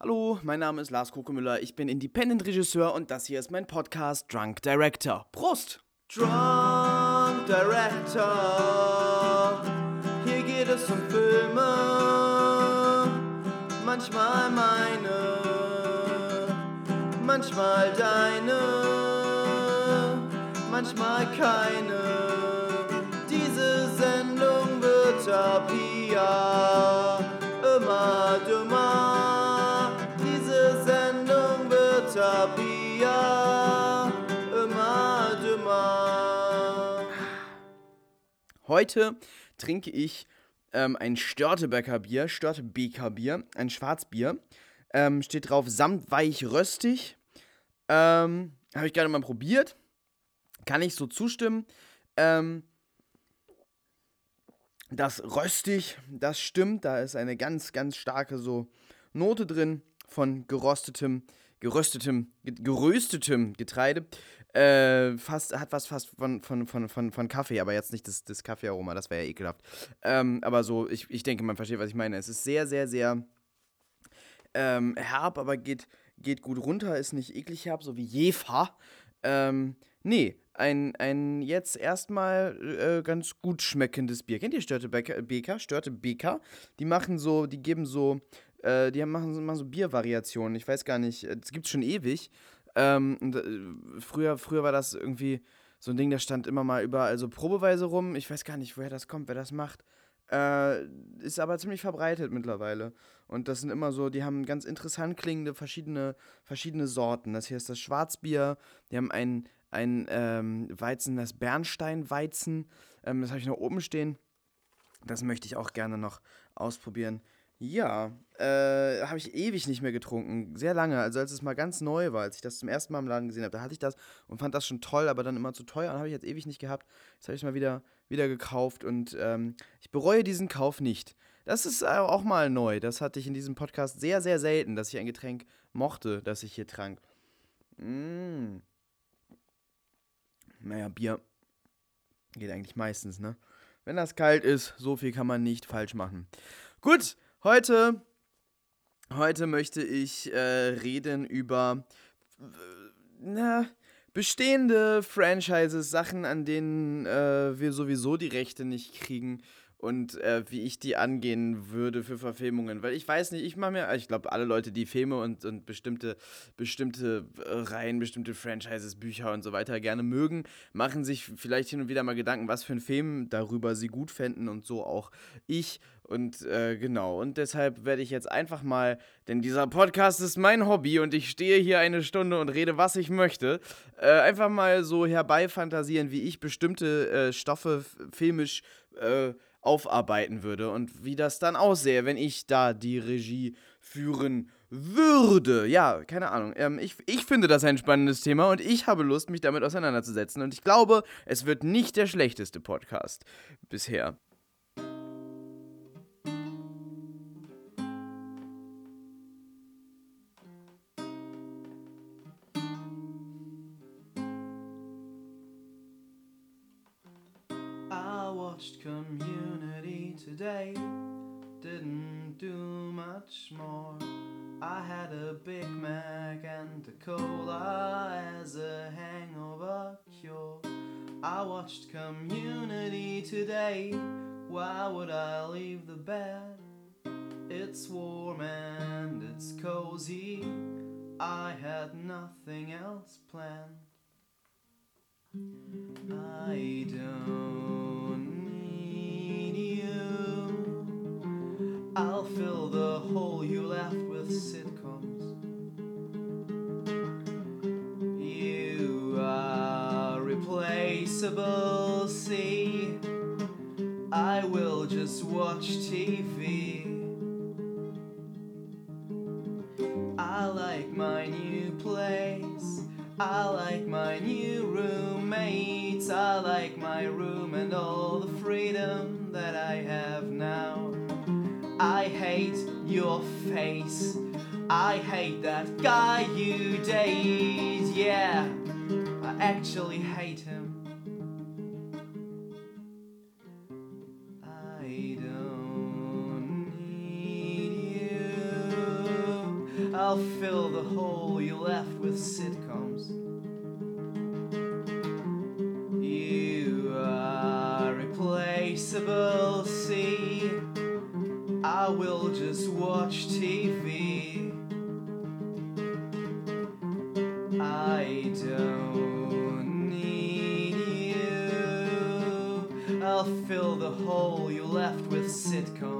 Hallo, mein Name ist Lars Kokemüller, ich bin Independent-Regisseur und das hier ist mein Podcast Drunk Director. Prost! Drunk Director, hier geht es um Filme, manchmal meine, manchmal deine, manchmal keine. Diese Sendung wird ab hier immer dümmer. Heute trinke ich ähm, ein Störtebecker Bier, Störtebeker Bier, ein Schwarzbier. Ähm, steht drauf samtweich röstig. Ähm, Habe ich gerade mal probiert. Kann ich so zustimmen. Ähm, das röstig, das stimmt. Da ist eine ganz, ganz starke so Note drin von gerostetem, geröstetem, ge- geröstetem Getreide. Äh, fast, hat was fast von, von, von, von, von Kaffee, aber jetzt nicht das, das Kaffeearoma, das wäre ja ekelhaft. Ähm, aber so, ich, ich denke, man versteht, was ich meine. Es ist sehr, sehr, sehr ähm, herb, aber geht, geht gut runter, ist nicht eklig herb, so wie Jefa. Ähm, nee, ein, ein jetzt erstmal äh, ganz gut schmeckendes Bier. Kennt ihr Störtebeker? Beker? Störtebeker? Die machen so, die geben so, äh, die machen, so- machen so Biervariationen. Ich weiß gar nicht, es gibt schon ewig. Ähm, äh, früher, früher war das irgendwie so ein Ding, das stand immer mal überall so probeweise rum. Ich weiß gar nicht, woher das kommt, wer das macht. Äh, ist aber ziemlich verbreitet mittlerweile. Und das sind immer so, die haben ganz interessant klingende verschiedene, verschiedene Sorten. Das hier ist das Schwarzbier. Die haben ein, ein ähm, Weizen, das Bernsteinweizen. Ähm, das habe ich noch oben stehen. Das möchte ich auch gerne noch ausprobieren. Ja, äh, habe ich ewig nicht mehr getrunken. Sehr lange. Also als es mal ganz neu war, als ich das zum ersten Mal im Laden gesehen habe, da hatte ich das und fand das schon toll, aber dann immer zu teuer und habe ich jetzt ewig nicht gehabt. Jetzt habe ich es mal wieder, wieder gekauft und ähm, ich bereue diesen Kauf nicht. Das ist auch mal neu. Das hatte ich in diesem Podcast sehr, sehr selten, dass ich ein Getränk mochte, das ich hier trank. Mm. Naja, Bier geht eigentlich meistens, ne? Wenn das kalt ist, so viel kann man nicht falsch machen. Gut, heute, heute möchte ich äh, reden über äh, na, bestehende Franchises, Sachen, an denen äh, wir sowieso die Rechte nicht kriegen und äh, wie ich die angehen würde für Verfilmungen. Weil ich weiß nicht, ich mache mir, ich glaube, alle Leute, die Filme und, und bestimmte, bestimmte äh, Reihen, bestimmte Franchises, Bücher und so weiter gerne mögen, machen sich vielleicht hin und wieder mal Gedanken, was für einen Film darüber sie gut fänden und so auch ich. Und äh, genau, und deshalb werde ich jetzt einfach mal, denn dieser Podcast ist mein Hobby und ich stehe hier eine Stunde und rede, was ich möchte, äh, einfach mal so herbeifantasieren, wie ich bestimmte äh, Stoffe filmisch äh, aufarbeiten würde und wie das dann aussähe, wenn ich da die Regie führen würde. Ja, keine Ahnung. Ähm, ich, ich finde das ein spannendes Thema und ich habe Lust, mich damit auseinanderzusetzen. Und ich glaube, es wird nicht der schlechteste Podcast bisher. Community today. Why would I leave the bed? It's warm and it's cozy. I had nothing else planned. I don't need you. I'll fill the hole you left with sitcoms. See. I will just watch TV. I like my new place. I like my new roommates. I like my room and all the freedom that I have now. I hate your face. I hate that guy you date. Yeah, I actually hate him. I'll fill the hole you left with sitcoms. You are replaceable, see. I will just watch TV. I don't need you. I'll fill the hole you left with sitcoms.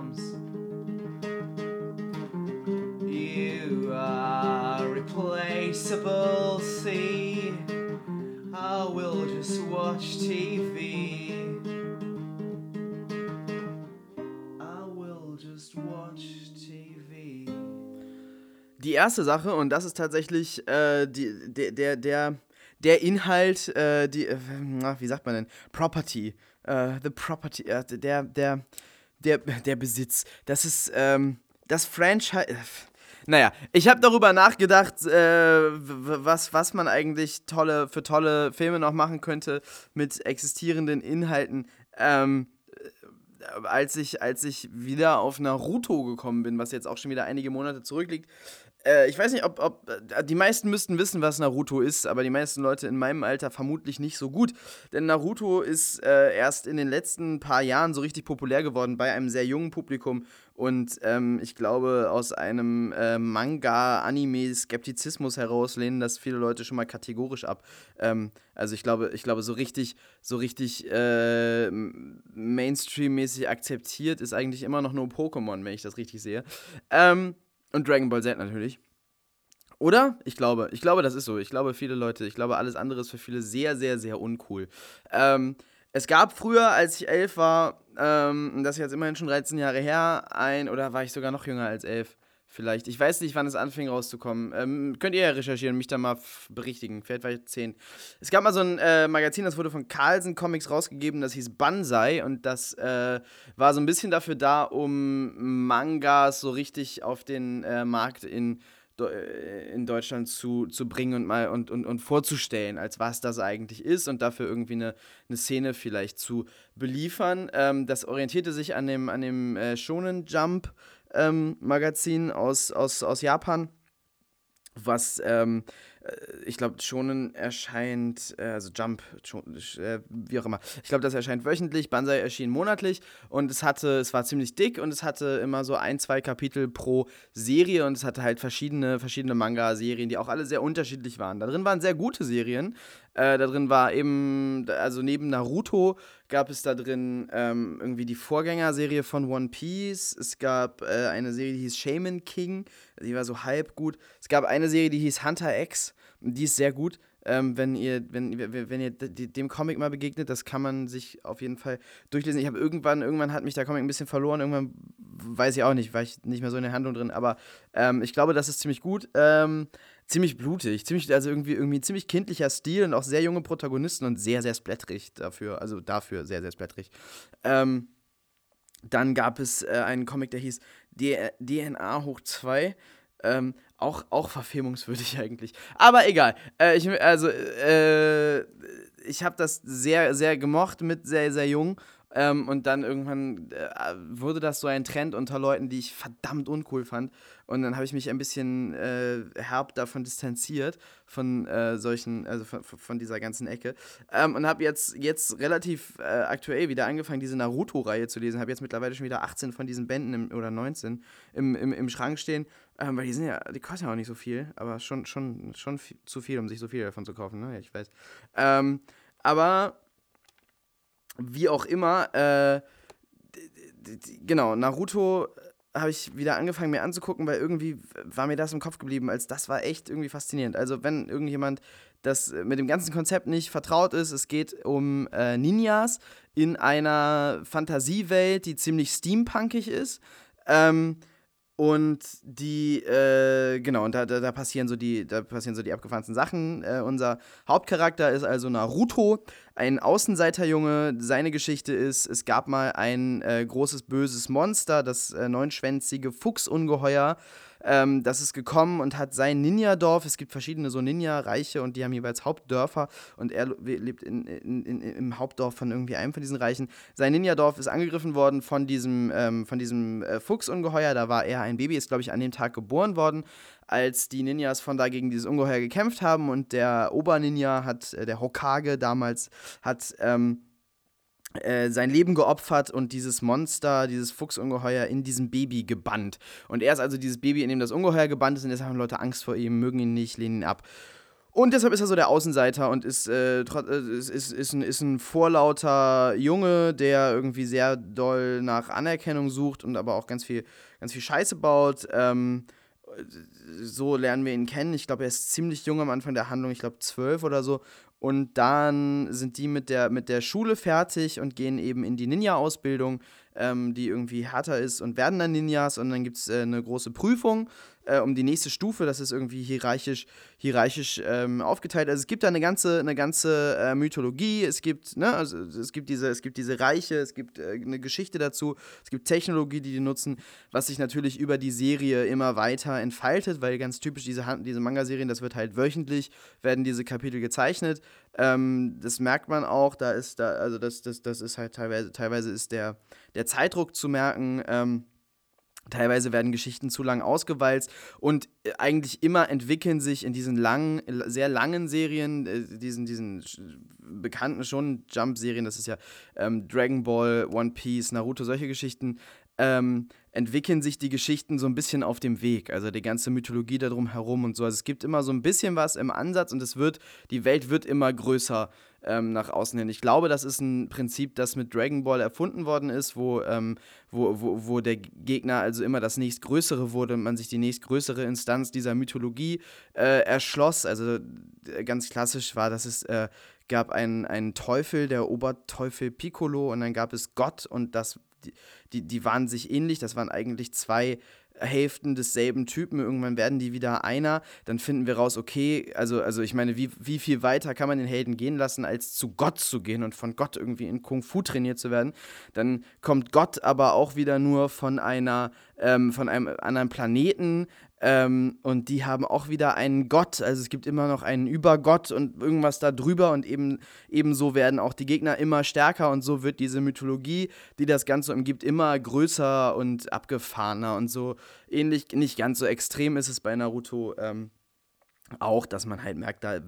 Watch TV. Die erste Sache, und das ist tatsächlich äh, die, der, der, der, der Inhalt, äh, die, äh, wie sagt man denn? Property. Äh, the Property, äh, der, der, der, der Besitz. Das ist, ähm, das Franchise. Naja, ich habe darüber nachgedacht, äh, was, was man eigentlich tolle, für tolle Filme noch machen könnte mit existierenden Inhalten. Ähm, äh, als ich, als ich wieder auf Naruto gekommen bin, was jetzt auch schon wieder einige Monate zurückliegt, äh, ich weiß nicht, ob, ob. Äh, die meisten müssten wissen, was Naruto ist, aber die meisten Leute in meinem Alter vermutlich nicht so gut. Denn Naruto ist äh, erst in den letzten paar Jahren so richtig populär geworden bei einem sehr jungen Publikum. Und ähm, ich glaube, aus einem äh, Manga-Anime-Skeptizismus heraus lehnen das viele Leute schon mal kategorisch ab. Ähm, also ich glaube, ich glaube, so richtig, so richtig äh, Mainstream-mäßig akzeptiert ist eigentlich immer noch nur Pokémon, wenn ich das richtig sehe. Ähm, und Dragon Ball Z natürlich. Oder? Ich glaube, ich glaube, das ist so. Ich glaube, viele Leute, ich glaube, alles andere ist für viele sehr, sehr, sehr uncool. Ähm, es gab früher, als ich elf war, ähm, das ist jetzt immerhin schon 13 Jahre her, ein, oder war ich sogar noch jünger als elf? Vielleicht. Ich weiß nicht, wann es anfing rauszukommen. Ähm, könnt ihr ja recherchieren mich da mal berichtigen. Vielleicht war ich 10. Es gab mal so ein äh, Magazin, das wurde von Carlsen Comics rausgegeben, das hieß Banzai und das äh, war so ein bisschen dafür da, um Mangas so richtig auf den äh, Markt in, in Deutschland zu, zu bringen und mal und, und, und vorzustellen, als was das eigentlich ist und dafür irgendwie eine, eine Szene vielleicht zu beliefern. Ähm, das orientierte sich an dem, an dem äh, Shonen Jump ähm, Magazin aus, aus, aus Japan, was ähm, äh, ich glaube, Shonen erscheint, äh, also Jump, äh, wie auch immer. Ich glaube, das erscheint wöchentlich, Banzai erschien monatlich und es hatte, es war ziemlich dick und es hatte immer so ein, zwei Kapitel pro Serie und es hatte halt verschiedene, verschiedene Manga-Serien, die auch alle sehr unterschiedlich waren. Da drin waren sehr gute Serien. Äh, da drin war eben, also neben Naruto gab es da drin ähm, irgendwie die Vorgängerserie von One Piece. Es gab äh, eine Serie, die hieß Shaman King. Die war so halb gut. Es gab eine Serie, die hieß Hunter X. Die ist sehr gut. Ähm, wenn ihr, wenn, wenn ihr dem Comic mal begegnet, das kann man sich auf jeden Fall durchlesen. Ich habe irgendwann, irgendwann hat mich der Comic ein bisschen verloren, irgendwann weiß ich auch nicht, war ich nicht mehr so in der Handlung drin, aber ähm, ich glaube, das ist ziemlich gut. Ähm, ziemlich blutig, ziemlich, also irgendwie, irgendwie ziemlich kindlicher Stil und auch sehr junge Protagonisten und sehr, sehr splättrig dafür, also dafür sehr, sehr splättrig. Ähm, dann gab es äh, einen Comic, der hieß DNA hoch 2. Ähm, auch, auch verfilmungswürdig eigentlich. Aber egal. Äh, ich, also, äh, ich habe das sehr, sehr gemocht mit sehr, sehr jung. Ähm, und dann irgendwann äh, wurde das so ein Trend unter Leuten, die ich verdammt uncool fand. Und dann habe ich mich ein bisschen äh, herb davon distanziert, von äh, solchen, also von, von, dieser ganzen Ecke. Ähm, und habe jetzt, jetzt relativ äh, aktuell wieder angefangen, diese Naruto-Reihe zu lesen. Habe jetzt mittlerweile schon wieder 18 von diesen Bänden im, oder 19 im, im, im Schrank stehen. Ähm, weil die sind ja, die kosten ja auch nicht so viel, aber schon, schon, schon viel, zu viel, um sich so viel davon zu kaufen, ne? Ja, ich weiß. Ähm, aber wie auch immer, äh, genau, Naruto habe ich wieder angefangen mir anzugucken, weil irgendwie war mir das im Kopf geblieben, als das war echt irgendwie faszinierend. Also wenn irgendjemand das mit dem ganzen Konzept nicht vertraut ist, es geht um äh, Ninjas in einer Fantasiewelt, die ziemlich steampunkig ist. Ähm, und die, äh, genau, und da, da, da, passieren so die, da passieren so die abgefahrensten Sachen. Äh, unser Hauptcharakter ist also Naruto, ein Außenseiterjunge. Seine Geschichte ist, es gab mal ein äh, großes böses Monster, das äh, neunschwänzige Fuchsungeheuer, ähm, das ist gekommen und hat sein Ninja-Dorf, es gibt verschiedene so Ninja-Reiche und die haben jeweils Hauptdörfer und er lebt in, in, in, im Hauptdorf von irgendwie einem von diesen Reichen. Sein Ninja-Dorf ist angegriffen worden von diesem, ähm, von diesem äh, Fuchsungeheuer, da war er ein Baby, ist glaube ich an dem Tag geboren worden als die Ninjas von da gegen dieses Ungeheuer gekämpft haben und der Oberninja hat, äh, der Hokage damals, hat ähm, äh, sein Leben geopfert und dieses Monster, dieses Fuchsungeheuer in diesem Baby gebannt. Und er ist also dieses Baby, in dem das Ungeheuer gebannt ist und deshalb haben Leute Angst vor ihm, mögen ihn nicht, lehnen ihn ab. Und deshalb ist er so der Außenseiter und ist, äh, äh ist, ist, ein, ist ein vorlauter Junge, der irgendwie sehr doll nach Anerkennung sucht und aber auch ganz viel, ganz viel Scheiße baut. Ähm, so lernen wir ihn kennen. Ich glaube, er ist ziemlich jung am Anfang der Handlung, ich glaube zwölf oder so. Und dann sind die mit der, mit der Schule fertig und gehen eben in die Ninja-Ausbildung, ähm, die irgendwie härter ist und werden dann Ninjas. Und dann gibt es äh, eine große Prüfung äh, um die nächste Stufe. Das ist irgendwie hierarchisch, hierarchisch ähm, aufgeteilt. Also es gibt da eine ganze, eine ganze äh, Mythologie. Es gibt, ne, also es gibt diese, es gibt diese Reiche, es gibt äh, eine Geschichte dazu, es gibt Technologie, die die nutzen, was sich natürlich über die Serie immer weiter entfaltet, weil ganz typisch diese, diese Manga-Serien, das wird halt wöchentlich, werden diese Kapitel gezeichnet. Ähm, das merkt man auch, da ist da, also das, das, das ist halt teilweise, teilweise ist der, der Zeitdruck zu merken. Ähm, Teilweise werden Geschichten zu lang ausgewalzt und äh, eigentlich immer entwickeln sich in diesen langen, sehr langen Serien, äh, diesen, diesen bekannten schon Jump-Serien, das ist ja ähm, Dragon Ball, One Piece, Naruto, solche Geschichten, ähm, entwickeln sich die Geschichten so ein bisschen auf dem Weg. Also die ganze Mythologie darum herum und so. Also es gibt immer so ein bisschen was im Ansatz und es wird, die Welt wird immer größer ähm, nach außen hin. Ich glaube, das ist ein Prinzip, das mit Dragon Ball erfunden worden ist, wo, ähm, wo, wo, wo der Gegner also immer das nächstgrößere wurde und man sich die nächstgrößere Instanz dieser Mythologie äh, erschloss. Also äh, ganz klassisch war, dass es äh, gab einen, einen Teufel, der Oberteufel Piccolo, und dann gab es Gott und das die, die, die waren sich ähnlich, das waren eigentlich zwei Hälften desselben Typen, irgendwann werden die wieder einer, dann finden wir raus, okay, also, also ich meine, wie, wie viel weiter kann man den Helden gehen lassen, als zu Gott zu gehen und von Gott irgendwie in Kung Fu trainiert zu werden. Dann kommt Gott aber auch wieder nur von einer, ähm, von einem anderen Planeten, ähm, und die haben auch wieder einen Gott, also es gibt immer noch einen Übergott und irgendwas da drüber und eben ebenso werden auch die Gegner immer stärker und so wird diese Mythologie, die das Ganze umgibt, immer größer und abgefahrener und so ähnlich, nicht ganz so extrem ist es bei Naruto. Ähm, auch, dass man halt merkt, da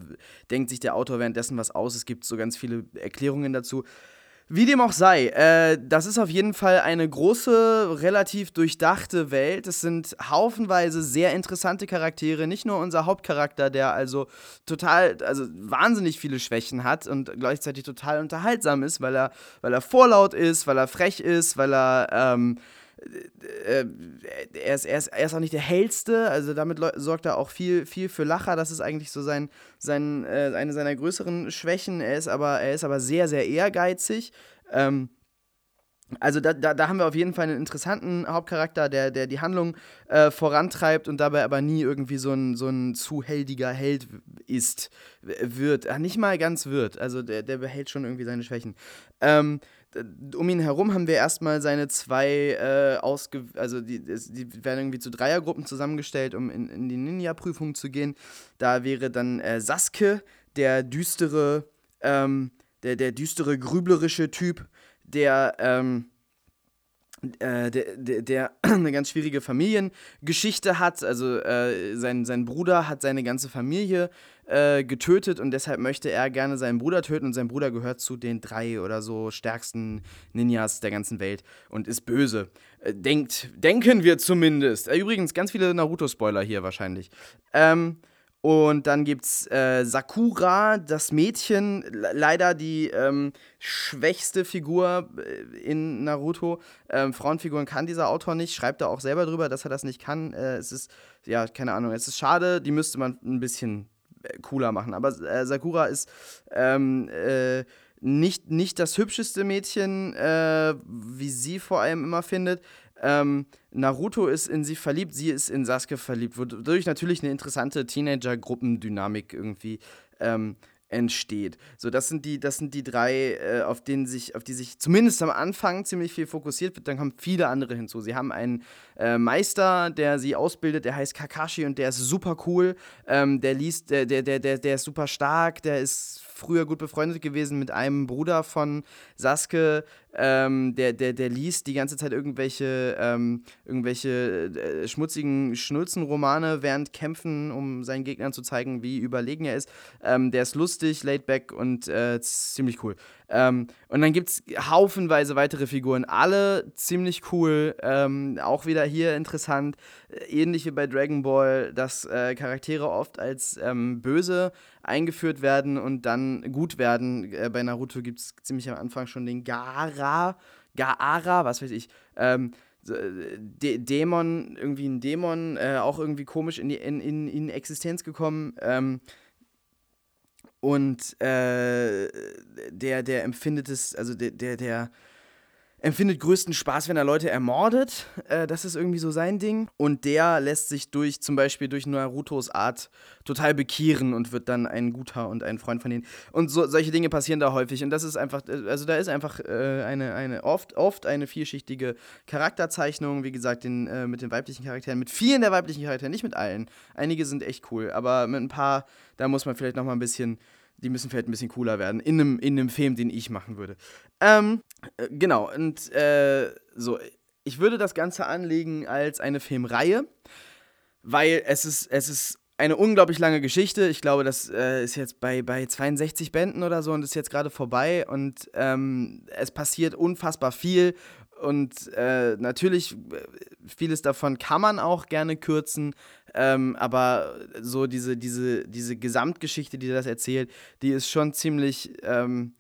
denkt sich der Autor währenddessen was aus. Es gibt so ganz viele Erklärungen dazu. Wie dem auch sei, äh, das ist auf jeden Fall eine große, relativ durchdachte Welt. Es sind haufenweise sehr interessante Charaktere. Nicht nur unser Hauptcharakter, der also total, also wahnsinnig viele Schwächen hat und gleichzeitig total unterhaltsam ist, weil er, weil er vorlaut ist, weil er frech ist, weil er ähm, äh, er, ist, er, ist, er ist auch nicht der hellste, also damit sorgt er auch viel, viel für Lacher. Das ist eigentlich so sein, sein, äh, eine seiner größeren Schwächen. Er ist aber, er ist aber sehr, sehr ehrgeizig. Ähm, also da, da, da haben wir auf jeden Fall einen interessanten Hauptcharakter, der, der die Handlung äh, vorantreibt und dabei aber nie irgendwie so ein, so ein zu heldiger Held ist, wird. Ach, nicht mal ganz wird. Also der, der behält schon irgendwie seine Schwächen. Ähm, um ihn herum haben wir erstmal seine zwei äh, ausge also die, die werden irgendwie zu Dreiergruppen zusammengestellt, um in, in die Ninja-Prüfung zu gehen. Da wäre dann äh, Sasuke, der düstere, ähm, der, der düstere, grüblerische Typ, der, ähm, äh, der, der, der, eine ganz schwierige Familiengeschichte hat. Also äh, sein, sein Bruder hat seine ganze Familie äh, getötet und deshalb möchte er gerne seinen Bruder töten und sein Bruder gehört zu den drei oder so stärksten Ninjas der ganzen Welt und ist böse. Äh, denkt, denken wir zumindest. Äh, übrigens, ganz viele Naruto-Spoiler hier wahrscheinlich. Ähm, und dann gibt's äh, Sakura, das Mädchen, leider die ähm, schwächste Figur in Naruto. Ähm, Frauenfiguren kann dieser Autor nicht, schreibt er auch selber drüber, dass er das nicht kann. Äh, es ist, ja, keine Ahnung, es ist schade, die müsste man ein bisschen cooler machen. Aber äh, Sakura ist ähm, äh, nicht, nicht das hübscheste Mädchen, äh, wie sie vor allem immer findet. Ähm, Naruto ist in sie verliebt, sie ist in Sasuke verliebt, wodurch natürlich eine interessante Teenager-Gruppendynamik irgendwie ähm, entsteht. So, das sind die, das sind die drei, äh, auf denen sich, auf die sich zumindest am Anfang ziemlich viel fokussiert wird. Dann kommen viele andere hinzu. Sie haben einen äh, Meister, der sie ausbildet, der heißt Kakashi und der ist super cool. Ähm, der liest, der, der, der, der, der ist super stark, der ist früher gut befreundet gewesen mit einem Bruder von Sasuke, ähm, der, der, der liest die ganze Zeit irgendwelche, ähm, irgendwelche äh, schmutzigen Schnulzenromane während Kämpfen, um seinen Gegnern zu zeigen, wie überlegen er ist. Ähm, der ist lustig, laid back und äh, ziemlich cool. Ähm, und dann gibt es haufenweise weitere Figuren, alle ziemlich cool, ähm, auch wieder hier interessant, äh, ähnlich wie bei Dragon Ball, dass äh, Charaktere oft als ähm, böse eingeführt werden und dann gut werden. Äh, bei Naruto gibt es ziemlich am Anfang schon den Gara, Gaara, was weiß ich, ähm, De Dämon, irgendwie ein Dämon, äh, auch irgendwie komisch in, die, in, in, in Existenz gekommen. Ähm, und äh, der, der empfindet es, also der, der, der empfindet größten Spaß, wenn er Leute ermordet. Äh, das ist irgendwie so sein Ding. Und der lässt sich durch, zum Beispiel durch Narutos Art, total bekehren und wird dann ein guter und ein Freund von denen. Und so, solche Dinge passieren da häufig. Und das ist einfach, also da ist einfach äh, eine, eine oft, oft eine vielschichtige Charakterzeichnung, wie gesagt, den, äh, mit den weiblichen Charakteren, mit vielen der weiblichen Charakteren, nicht mit allen. Einige sind echt cool, aber mit ein paar, da muss man vielleicht nochmal ein bisschen die müssen vielleicht ein bisschen cooler werden. In einem, in einem Film, den ich machen würde. Ähm, äh, genau, und äh, so, ich würde das Ganze anlegen als eine Filmreihe, weil es ist, es ist eine unglaublich lange Geschichte. Ich glaube, das äh, ist jetzt bei, bei 62 Bänden oder so und ist jetzt gerade vorbei und ähm, es passiert unfassbar viel und äh, natürlich, äh, vieles davon kann man auch gerne kürzen, ähm, aber so diese, diese, diese Gesamtgeschichte, die das erzählt, die ist schon ziemlich. Ähm,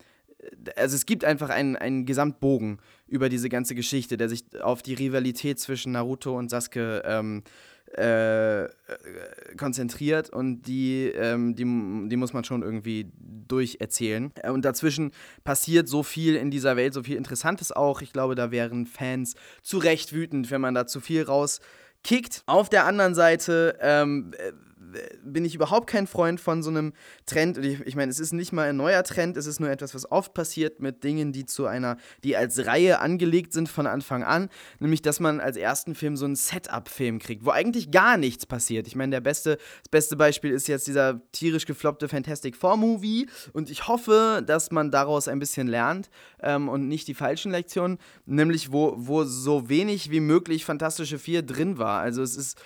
also es gibt einfach einen, einen Gesamtbogen über diese ganze Geschichte, der sich auf die Rivalität zwischen Naruto und Sasuke ähm, äh, konzentriert und die, ähm, die, die muss man schon irgendwie durcherzählen. Äh, und dazwischen passiert so viel in dieser Welt, so viel Interessantes auch. Ich glaube, da wären Fans zu Recht wütend, wenn man da zu viel rauskickt. Auf der anderen Seite ähm, äh, bin ich überhaupt kein Freund von so einem Trend. Ich, ich meine, es ist nicht mal ein neuer Trend, es ist nur etwas, was oft passiert mit Dingen, die zu einer, die als Reihe angelegt sind von Anfang an. Nämlich, dass man als ersten Film so einen Setup-Film kriegt, wo eigentlich gar nichts passiert. Ich meine, der beste, das beste Beispiel ist jetzt dieser tierisch gefloppte Fantastic Four-Movie. Und ich hoffe, dass man daraus ein bisschen lernt ähm, und nicht die falschen Lektionen. Nämlich, wo, wo so wenig wie möglich Fantastische Vier drin war. Also es ist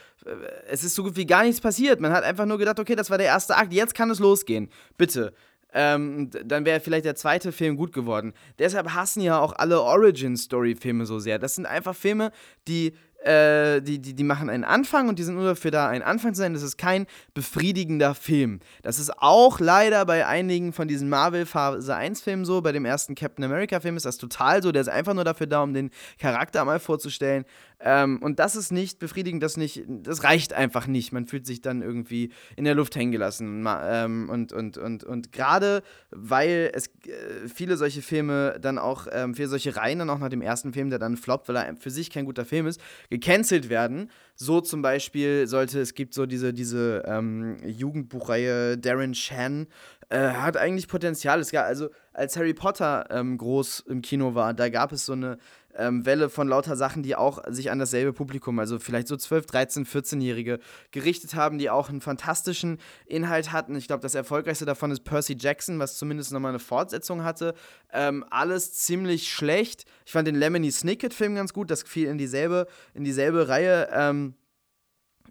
es ist so gut wie gar nichts passiert. Man hat einfach nur gedacht, okay, das war der erste Akt, jetzt kann es losgehen. Bitte. Ähm, dann wäre vielleicht der zweite Film gut geworden. Deshalb hassen ja auch alle Origin-Story-Filme so sehr. Das sind einfach Filme, die äh, die, die, die machen einen Anfang und die sind nur dafür da, ein Anfang zu sein. Das ist kein befriedigender Film. Das ist auch leider bei einigen von diesen Marvel Phase 1 Filmen so. Bei dem ersten Captain America Film ist das total so. Der ist einfach nur dafür da, um den Charakter mal vorzustellen. Ähm, und das ist nicht befriedigend, das nicht, das reicht einfach nicht. Man fühlt sich dann irgendwie in der Luft hängen gelassen. Ähm, und und, und, und gerade weil es äh, viele solche Filme dann auch, ähm, viele solche Reihen dann auch nach dem ersten Film, der dann floppt, weil er für sich kein guter Film ist, gecancelt werden. So zum Beispiel sollte, es gibt so diese, diese ähm, Jugendbuchreihe Darren Shan, äh, hat eigentlich Potenzial. Es gab, also als Harry Potter ähm, groß im Kino war, da gab es so eine ähm, Welle von lauter Sachen, die auch sich an dasselbe Publikum, also vielleicht so 12, 13, 14-Jährige, gerichtet haben, die auch einen fantastischen Inhalt hatten. Ich glaube, das erfolgreichste davon ist Percy Jackson, was zumindest nochmal eine Fortsetzung hatte. Ähm, alles ziemlich schlecht. Ich fand den Lemony Snicket-Film ganz gut, das fiel in dieselbe, in dieselbe Reihe. Ähm,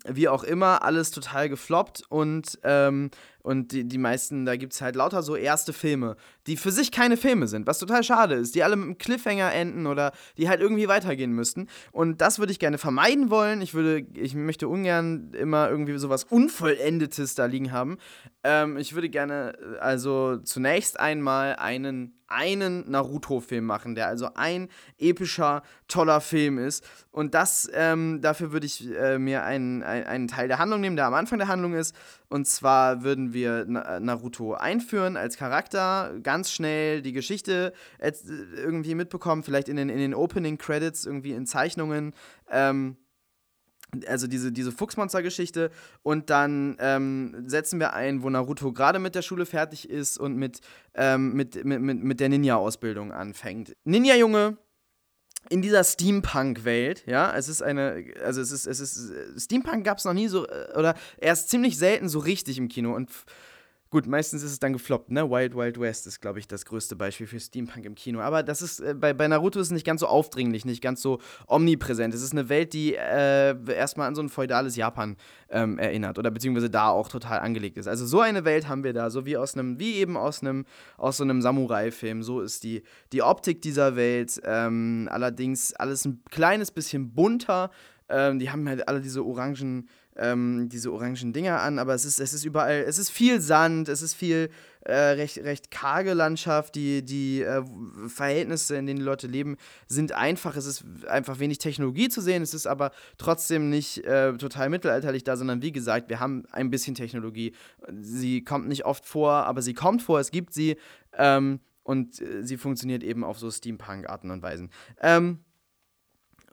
wie auch immer, alles total gefloppt und, ähm, und die, die meisten, da gibt es halt lauter so erste Filme, die für sich keine Filme sind, was total schade ist, die alle mit einem Cliffhanger enden oder die halt irgendwie weitergehen müssten. Und das würde ich gerne vermeiden wollen. Ich würde, ich möchte ungern immer irgendwie sowas Unvollendetes da liegen haben. Ähm, ich würde gerne äh, also zunächst einmal einen einen Naruto-Film machen, der also ein epischer, toller Film ist. Und das, ähm, dafür würde ich äh, mir einen, einen Teil der Handlung nehmen, der am Anfang der Handlung ist. Und zwar würden wir Naruto einführen als Charakter, ganz schnell die Geschichte irgendwie mitbekommen, vielleicht in den, in den Opening Credits, irgendwie in Zeichnungen. Ähm, also diese, diese Fuchsmonster-Geschichte und dann ähm, setzen wir ein, wo Naruto gerade mit der Schule fertig ist und mit, ähm, mit, mit, mit, mit der Ninja-Ausbildung anfängt. Ninja-Junge in dieser Steampunk-Welt, ja, es ist eine, also es ist, es ist, Steampunk gab es noch nie so, äh, oder erst ziemlich selten so richtig im Kino und Gut, meistens ist es dann gefloppt, ne? Wild Wild West ist, glaube ich, das größte Beispiel für Steampunk im Kino. Aber das ist, äh, bei, bei Naruto ist es nicht ganz so aufdringlich, nicht ganz so omnipräsent. Es ist eine Welt, die äh, erstmal an so ein feudales Japan ähm, erinnert oder beziehungsweise da auch total angelegt ist. Also so eine Welt haben wir da, so wie aus einem, wie eben aus einem, aus so einem Samurai-Film. So ist die, die Optik dieser Welt. Ähm, allerdings alles ein kleines bisschen bunter. Ähm, die haben halt alle diese orangen ähm, diese orangen Dinger an, aber es ist, es ist überall, es ist viel Sand, es ist viel äh, recht, recht karge Landschaft, die, die äh, Verhältnisse, in denen die Leute leben, sind einfach, es ist einfach wenig Technologie zu sehen, es ist aber trotzdem nicht äh, total mittelalterlich da, sondern wie gesagt, wir haben ein bisschen Technologie. Sie kommt nicht oft vor, aber sie kommt vor, es gibt sie ähm, und äh, sie funktioniert eben auf so Steampunk-Arten und Weisen. Ähm,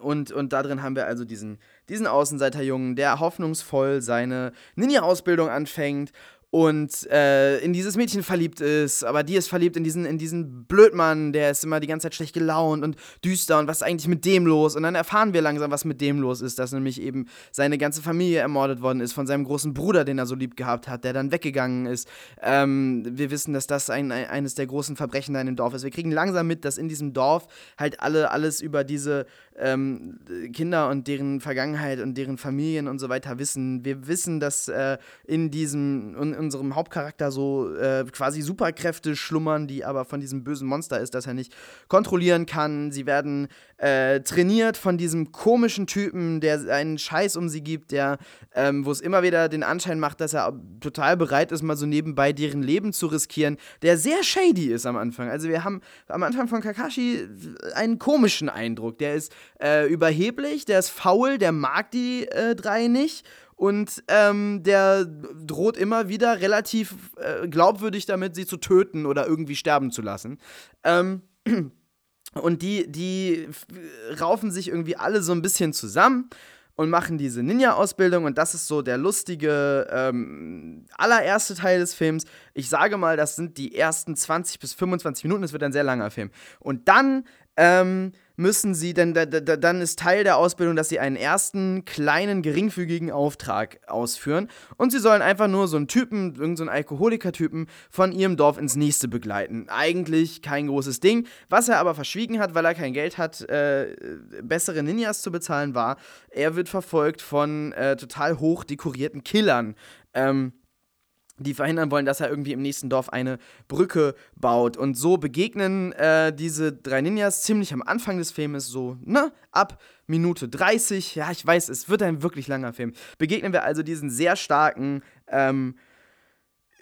und, und da drin haben wir also diesen, diesen Außenseiterjungen, der hoffnungsvoll seine Ninja-Ausbildung anfängt und äh, in dieses Mädchen verliebt ist, aber die ist verliebt in diesen, in diesen Blödmann, der ist immer die ganze Zeit schlecht gelaunt und düster und was ist eigentlich mit dem los? Und dann erfahren wir langsam, was mit dem los ist, dass nämlich eben seine ganze Familie ermordet worden ist von seinem großen Bruder, den er so lieb gehabt hat, der dann weggegangen ist. Ähm, wir wissen, dass das ein, ein, eines der großen Verbrechen da in dem Dorf ist. Wir kriegen langsam mit, dass in diesem Dorf halt alle alles über diese ähm, Kinder und deren Vergangenheit und deren Familien und so weiter wissen. Wir wissen, dass äh, in diesem unserem Hauptcharakter so äh, quasi Superkräfte schlummern, die aber von diesem bösen Monster ist, das er nicht kontrollieren kann. Sie werden äh, trainiert von diesem komischen Typen, der einen Scheiß um sie gibt, der, ähm, wo es immer wieder den Anschein macht, dass er total bereit ist, mal so nebenbei deren Leben zu riskieren, der sehr shady ist am Anfang. Also wir haben am Anfang von Kakashi einen komischen Eindruck. Der ist äh, überheblich, der ist faul, der mag die äh, drei nicht und ähm, der droht immer wieder relativ äh, glaubwürdig damit, sie zu töten oder irgendwie sterben zu lassen. Ähm, und die, die raufen sich irgendwie alle so ein bisschen zusammen und machen diese Ninja-Ausbildung und das ist so der lustige ähm, allererste Teil des Films. Ich sage mal, das sind die ersten 20 bis 25 Minuten, das wird ein sehr langer Film. Und dann ähm, müssen sie, denn da, da, dann ist Teil der Ausbildung, dass sie einen ersten kleinen, geringfügigen Auftrag ausführen. Und sie sollen einfach nur so einen Typen, irgendeinen so Alkoholiker-Typen von ihrem Dorf ins nächste begleiten. Eigentlich kein großes Ding. Was er aber verschwiegen hat, weil er kein Geld hat, äh, bessere Ninjas zu bezahlen, war, er wird verfolgt von äh, total hoch dekorierten Killern. Ähm, die verhindern wollen, dass er irgendwie im nächsten Dorf eine Brücke baut. Und so begegnen äh, diese drei Ninjas ziemlich am Anfang des Filmes, so, ne, ab Minute 30, ja, ich weiß, es wird ein wirklich langer Film, begegnen wir also diesen sehr starken, ähm,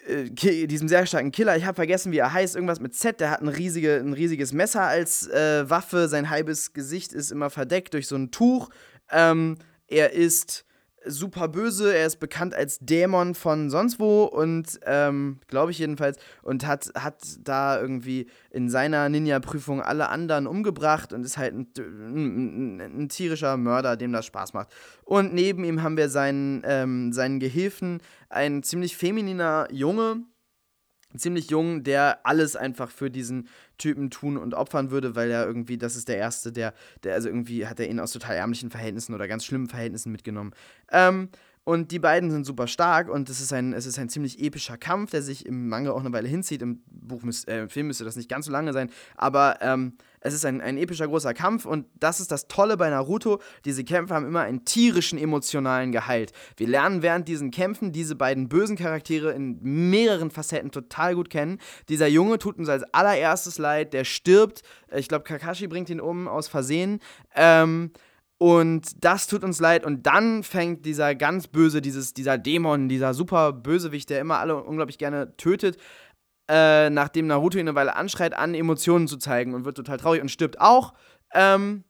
äh, diesem sehr starken Killer. Ich habe vergessen, wie er heißt. Irgendwas mit Z. Der hat ein, riesige, ein riesiges Messer als äh, Waffe. Sein halbes Gesicht ist immer verdeckt durch so ein Tuch. Ähm, er ist super böse. Er ist bekannt als Dämon von sonst wo und ähm, glaube ich jedenfalls und hat, hat da irgendwie in seiner Ninja-Prüfung alle anderen umgebracht und ist halt ein, ein, ein, tierischer Mörder, dem das Spaß macht. Und neben ihm haben wir seinen, ähm, seinen Gehilfen, ein ziemlich femininer Junge, ziemlich jung, der alles einfach für diesen Typen tun und opfern würde, weil er irgendwie, das ist der Erste, der, der also irgendwie hat er ihn aus total ärmlichen Verhältnissen oder ganz schlimmen Verhältnissen mitgenommen. Ähm, und die beiden sind super stark und es ist ein, es ist ein ziemlich epischer Kampf, der sich im Manga auch eine Weile hinzieht. Im Buch, äh, im Film müsste das nicht ganz so lange sein, aber ähm, es ist ein, ein epischer großer Kampf und das ist das Tolle bei Naruto. Diese Kämpfe haben immer einen tierischen emotionalen Gehalt. Wir lernen während diesen Kämpfen diese beiden bösen Charaktere in mehreren Facetten total gut kennen. Dieser Junge tut uns als allererstes leid, der stirbt. Ich glaube, Kakashi bringt ihn um aus Versehen. Ähm, und das tut uns leid. Und dann fängt dieser ganz böse, dieses, dieser Dämon, dieser super Bösewicht, der immer alle unglaublich gerne tötet, äh, nachdem Naruto ihn eine Weile anschreit, an Emotionen zu zeigen und wird total traurig und stirbt auch. Ähm,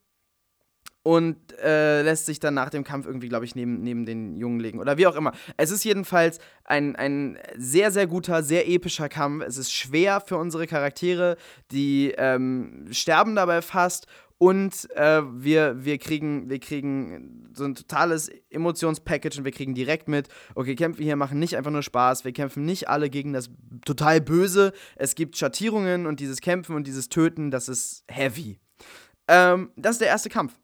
und äh, lässt sich dann nach dem Kampf irgendwie, glaube ich, neben, neben den Jungen legen. Oder wie auch immer. Es ist jedenfalls ein, ein sehr, sehr guter, sehr epischer Kampf. Es ist schwer für unsere Charaktere, die ähm, sterben dabei fast und äh, wir, wir, kriegen, wir kriegen so ein totales Emotionspackage und wir kriegen direkt mit, okay, Kämpfe hier machen nicht einfach nur Spaß, wir kämpfen nicht alle gegen das total Böse. Es gibt Schattierungen und dieses Kämpfen und dieses Töten, das ist heavy. Ähm, das ist der erste Kampf.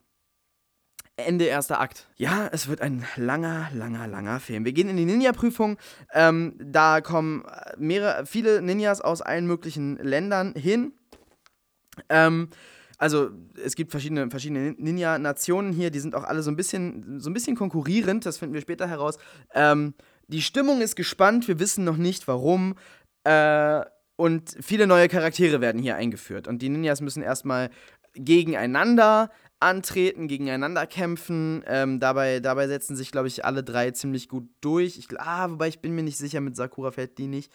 Ende erster Akt. Ja, es wird ein langer, langer, langer Film. Wir gehen in die Ninja-Prüfung. Ähm, da kommen mehrere, viele Ninjas aus allen möglichen Ländern hin. Ähm, also es gibt verschiedene, verschiedene Ninja-Nationen hier, die sind auch alle so ein bisschen, so ein bisschen konkurrierend, das finden wir später heraus. Ähm, die Stimmung ist gespannt, wir wissen noch nicht warum. Äh, und viele neue Charaktere werden hier eingeführt. Und die Ninjas müssen erstmal gegeneinander antreten, gegeneinander kämpfen. Ähm, dabei, dabei setzen sich, glaube ich, alle drei ziemlich gut durch. Ich, ah, wobei ich bin mir nicht sicher, mit Sakura fällt die nicht.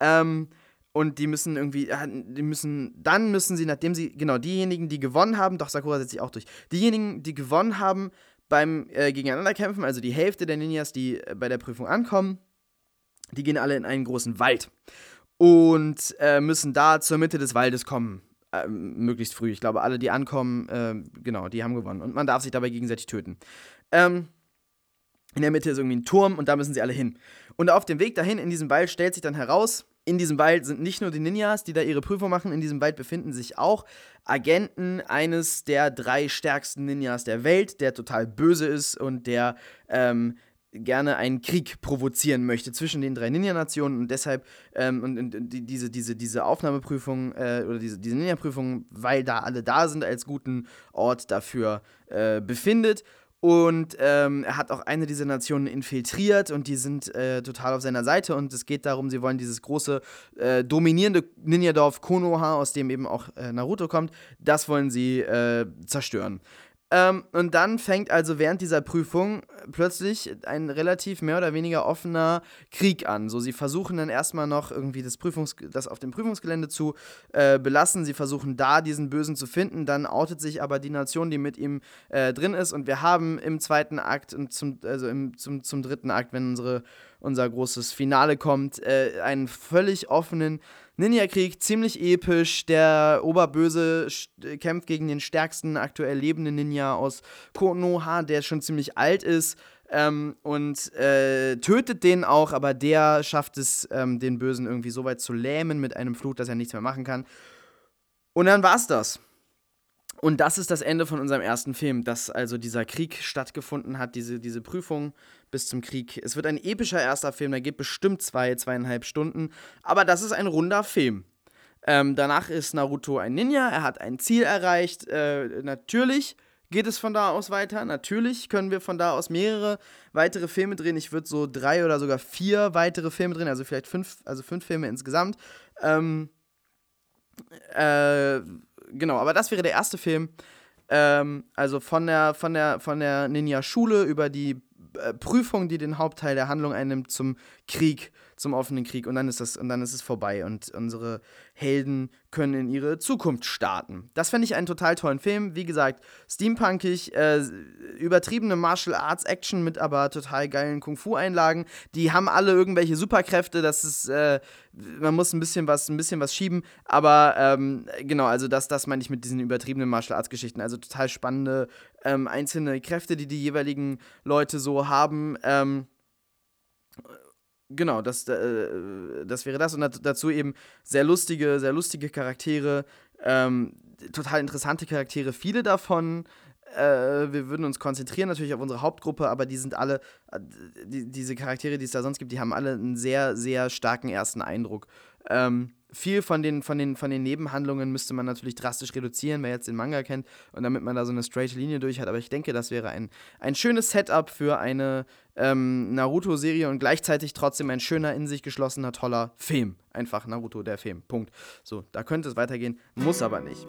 Ähm, und die müssen irgendwie, die müssen, dann müssen sie, nachdem sie, genau, diejenigen, die gewonnen haben, doch Sakura setzt sich auch durch, diejenigen, die gewonnen haben beim äh, Gegeneinanderkämpfen, also die Hälfte der Ninjas, die äh, bei der Prüfung ankommen, die gehen alle in einen großen Wald und äh, müssen da zur Mitte des Waldes kommen. Äh, möglichst früh. Ich glaube, alle, die ankommen, äh, genau, die haben gewonnen. Und man darf sich dabei gegenseitig töten. Ähm, in der Mitte ist irgendwie ein Turm und da müssen sie alle hin. Und auf dem Weg dahin in diesem Wald stellt sich dann heraus, in diesem Wald sind nicht nur die Ninjas, die da ihre Prüfung machen, in diesem Wald befinden sich auch Agenten eines der drei stärksten Ninjas der Welt, der total böse ist und der ähm, gerne einen Krieg provozieren möchte zwischen den drei Ninja-Nationen und deshalb ähm, und, und, die, diese, diese, diese Aufnahmeprüfung äh, oder diese, diese Ninja-Prüfung, weil da alle da sind, als guten Ort dafür äh, befindet. Und ähm, er hat auch eine dieser Nationen infiltriert und die sind äh, total auf seiner Seite. Und es geht darum, sie wollen dieses große, äh, dominierende Ninja-Dorf Konoha, aus dem eben auch äh, Naruto kommt, das wollen sie äh, zerstören. Ähm, und dann fängt also während dieser Prüfung plötzlich ein relativ mehr oder weniger offener Krieg an. So, sie versuchen dann erstmal noch irgendwie das, Prüfungs das auf dem Prüfungsgelände zu äh, belassen. Sie versuchen da diesen Bösen zu finden. Dann outet sich aber die Nation, die mit ihm äh, drin ist. Und wir haben im zweiten Akt und zum, also im, zum, zum dritten Akt, wenn unsere, unser großes Finale kommt, äh, einen völlig offenen Ninja-Krieg, ziemlich episch. Der Oberböse kämpft gegen den stärksten aktuell lebenden Ninja aus Konoha, der schon ziemlich alt ist. Ähm, und äh, tötet den auch, aber der schafft es, ähm, den Bösen irgendwie so weit zu lähmen mit einem Fluch, dass er nichts mehr machen kann. Und dann war's das. Und das ist das Ende von unserem ersten Film, dass also dieser Krieg stattgefunden hat, diese, diese Prüfung bis zum Krieg. Es wird ein epischer erster Film, der geht bestimmt zwei, zweieinhalb Stunden, aber das ist ein runder Film. Ähm, danach ist Naruto ein Ninja, er hat ein Ziel erreicht. Äh, natürlich geht es von da aus weiter. Natürlich können wir von da aus mehrere weitere Filme drehen. Ich würde so drei oder sogar vier weitere Filme drehen, also vielleicht fünf, also fünf Filme insgesamt. Ähm, äh, genau, aber das wäre der erste Film. Ähm, also von der, von der, von der Ninja-Schule über die Prüfung, die den Hauptteil der Handlung einnimmt, zum Krieg zum offenen Krieg und dann ist das und dann ist es vorbei und unsere Helden können in ihre Zukunft starten. Das fände ich einen total tollen Film. Wie gesagt, steampunkig, äh, übertriebene Martial Arts Action mit aber total geilen Kung Fu Einlagen. Die haben alle irgendwelche Superkräfte. Das ist äh, man muss ein bisschen was ein bisschen was schieben, aber ähm, genau, also das das meine ich mit diesen übertriebenen Martial Arts Geschichten. Also total spannende ähm, einzelne Kräfte, die die jeweiligen Leute so haben. Ähm, Genau, das, äh, das wäre das. Und dazu eben sehr lustige, sehr lustige Charaktere, ähm, total interessante Charaktere, viele davon. Äh, wir würden uns konzentrieren natürlich auf unsere Hauptgruppe, aber die sind alle, äh, die, diese Charaktere, die es da sonst gibt, die haben alle einen sehr, sehr starken ersten Eindruck. Ähm, viel von den, von, den, von den Nebenhandlungen müsste man natürlich drastisch reduzieren, wer jetzt den Manga kennt und damit man da so eine straight Linie durch hat. Aber ich denke, das wäre ein, ein schönes Setup für eine ähm, Naruto-Serie und gleichzeitig trotzdem ein schöner, in sich geschlossener, toller Film. Einfach Naruto, der Film. Punkt. So, da könnte es weitergehen, muss aber nicht.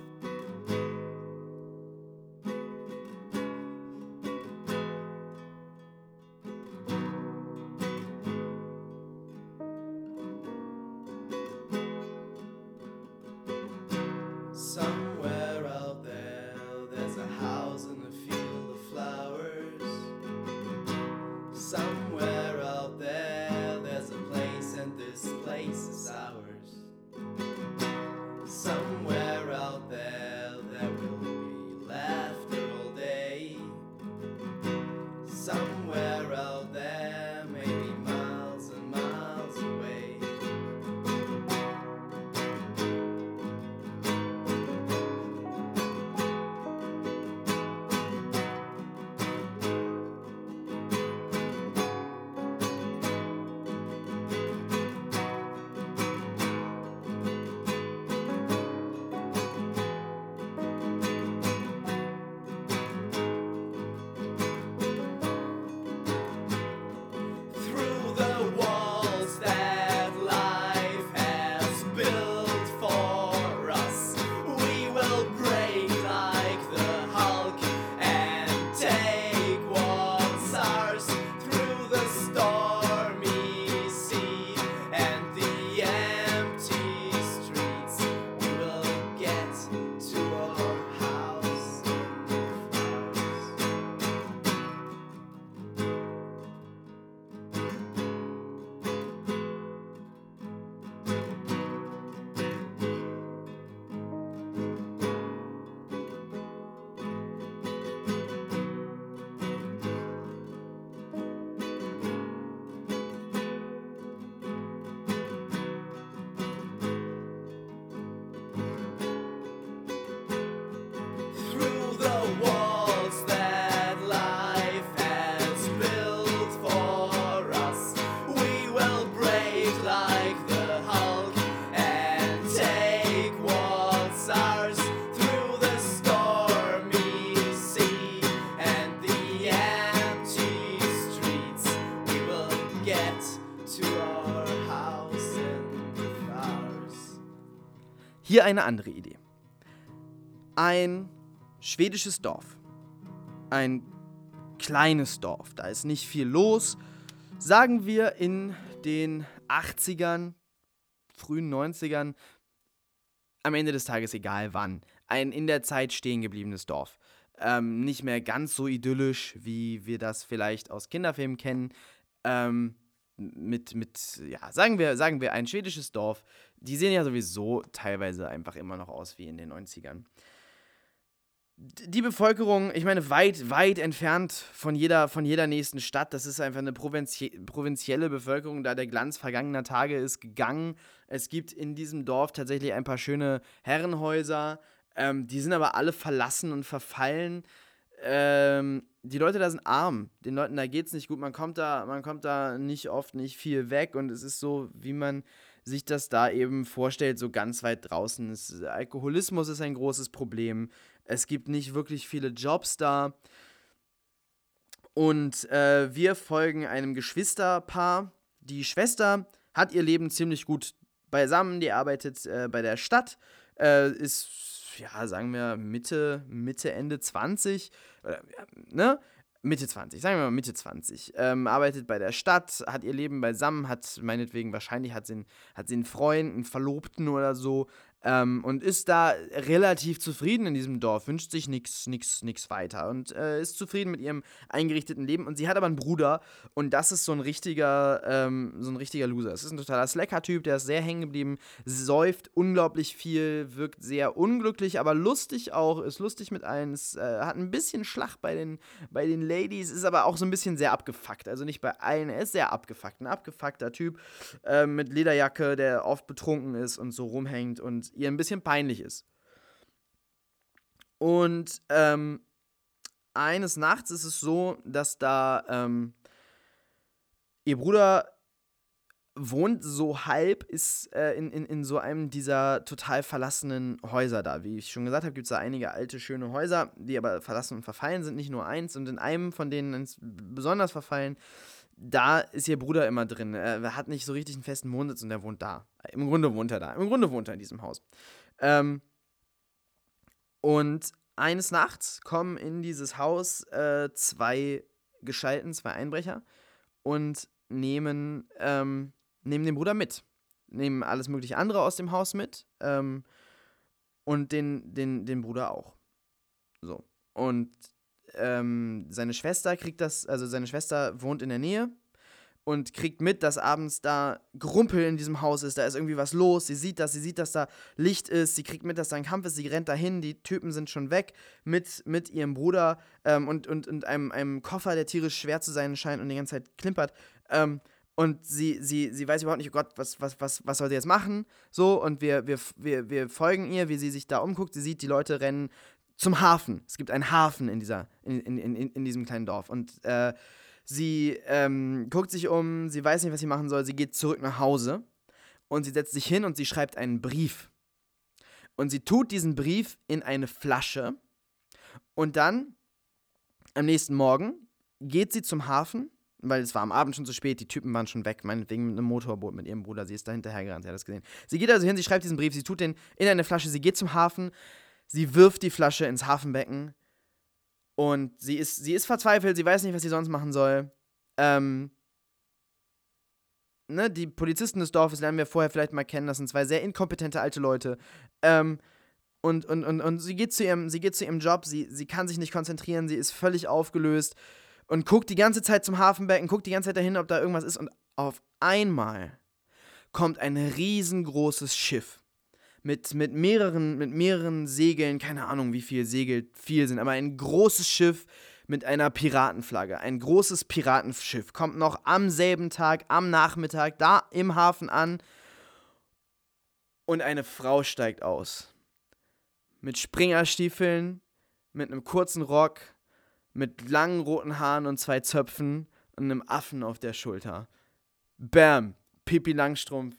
out there. Hier eine andere Idee. Ein schwedisches Dorf. Ein kleines Dorf. Da ist nicht viel los. Sagen wir in den 80ern, frühen 90ern, am Ende des Tages egal wann. Ein in der Zeit stehen gebliebenes Dorf. Ähm, nicht mehr ganz so idyllisch, wie wir das vielleicht aus Kinderfilmen kennen. Ähm, mit, mit, ja, sagen wir, sagen wir ein schwedisches Dorf. Die sehen ja sowieso teilweise einfach immer noch aus wie in den 90ern die Bevölkerung, ich meine, weit, weit entfernt von jeder, von jeder nächsten Stadt. Das ist einfach eine provinzie provinzielle Bevölkerung, da der Glanz vergangener Tage ist gegangen. Es gibt in diesem Dorf tatsächlich ein paar schöne Herrenhäuser. Ähm, die sind aber alle verlassen und verfallen. Ähm, die Leute da sind arm. Den Leuten da geht es nicht gut. Man kommt da, man kommt da nicht oft nicht viel weg und es ist so, wie man sich das da eben vorstellt, so ganz weit draußen. Es, Alkoholismus ist ein großes Problem. Es gibt nicht wirklich viele Jobs da. Und äh, wir folgen einem Geschwisterpaar. Die Schwester hat ihr Leben ziemlich gut beisammen. Die arbeitet äh, bei der Stadt, äh, ist, ja, sagen wir Mitte, Mitte, Ende 20. ne? Mitte 20, sagen wir mal Mitte 20, ähm, arbeitet bei der Stadt, hat ihr Leben beisammen, hat meinetwegen wahrscheinlich hat sie, einen, hat sie einen Freund, einen Verlobten oder so, ähm, und ist da relativ zufrieden in diesem Dorf, wünscht sich nichts nix, nix weiter und äh, ist zufrieden mit ihrem eingerichteten Leben. Und sie hat aber einen Bruder und das ist so ein richtiger, ähm, so ein richtiger Loser. Es ist ein totaler Slacker-Typ, der ist sehr hängen geblieben, säuft unglaublich viel, wirkt sehr unglücklich, aber lustig auch, ist lustig mit allen, ist, äh, hat ein bisschen Schlag bei den, bei den Ladies, ist aber auch so ein bisschen sehr abgefuckt. Also nicht bei allen, er ist sehr abgefuckt. Ein abgefuckter Typ äh, mit Lederjacke, der oft betrunken ist und so rumhängt und ihr ein bisschen peinlich ist. Und ähm, eines Nachts ist es so, dass da ähm, ihr Bruder wohnt so halb, ist äh, in, in, in so einem dieser total verlassenen Häuser da. Wie ich schon gesagt habe, gibt es da einige alte, schöne Häuser, die aber verlassen und verfallen sind, nicht nur eins. Und in einem von denen besonders verfallen, da ist ihr Bruder immer drin. Er hat nicht so richtig einen festen Wohnsitz und er wohnt da. Im Grunde wohnt er da. Im Grunde wohnt er in diesem Haus. Ähm, und eines Nachts kommen in dieses Haus äh, zwei Geschalten, zwei Einbrecher und nehmen, ähm, nehmen den Bruder mit. Nehmen alles mögliche andere aus dem Haus mit ähm, und den, den, den Bruder auch. So. Und ähm, seine Schwester kriegt das, also seine Schwester wohnt in der Nähe und kriegt mit, dass abends da Grumpel in diesem Haus ist, da ist irgendwie was los, sie sieht das, sie sieht, dass da Licht ist, sie kriegt mit, dass da ein Kampf ist, sie rennt dahin, die Typen sind schon weg mit, mit ihrem Bruder ähm, und, und, und einem, einem Koffer, der tierisch schwer zu sein scheint und die ganze Zeit klimpert. Ähm, und sie, sie, sie weiß überhaupt nicht, oh Gott, was, was, was, was soll sie jetzt machen? So, und wir, wir, wir, wir folgen ihr, wie sie sich da umguckt. Sie sieht, die Leute rennen zum Hafen. Es gibt einen Hafen in, dieser, in, in, in, in diesem kleinen Dorf. Und äh, sie ähm, guckt sich um, sie weiß nicht, was sie machen soll. Sie geht zurück nach Hause und sie setzt sich hin und sie schreibt einen Brief. Und sie tut diesen Brief in eine Flasche. Und dann, am nächsten Morgen, geht sie zum Hafen, weil es war am Abend schon zu spät, die Typen waren schon weg, meinetwegen mit einem Motorboot mit ihrem Bruder. Sie ist da hinterhergerannt, sie hat das gesehen. Sie geht also hin, sie schreibt diesen Brief, sie tut den in eine Flasche, sie geht zum Hafen, Sie wirft die Flasche ins Hafenbecken und sie ist, sie ist verzweifelt, sie weiß nicht, was sie sonst machen soll. Ähm, ne, die Polizisten des Dorfes lernen wir vorher vielleicht mal kennen, das sind zwei sehr inkompetente alte Leute. Ähm, und, und, und, und sie geht zu ihrem, sie geht zu ihrem Job, sie, sie kann sich nicht konzentrieren, sie ist völlig aufgelöst und guckt die ganze Zeit zum Hafenbecken, guckt die ganze Zeit dahin, ob da irgendwas ist. Und auf einmal kommt ein riesengroßes Schiff mit, mit, mehreren, mit mehreren Segeln, keine Ahnung, wie viele Segel viel sind, aber ein großes Schiff mit einer Piratenflagge. Ein großes Piratenschiff kommt noch am selben Tag, am Nachmittag, da im Hafen an. Und eine Frau steigt aus. Mit Springerstiefeln, mit einem kurzen Rock, mit langen roten Haaren und zwei Zöpfen und einem Affen auf der Schulter. Bam! Pippi Langstrumpf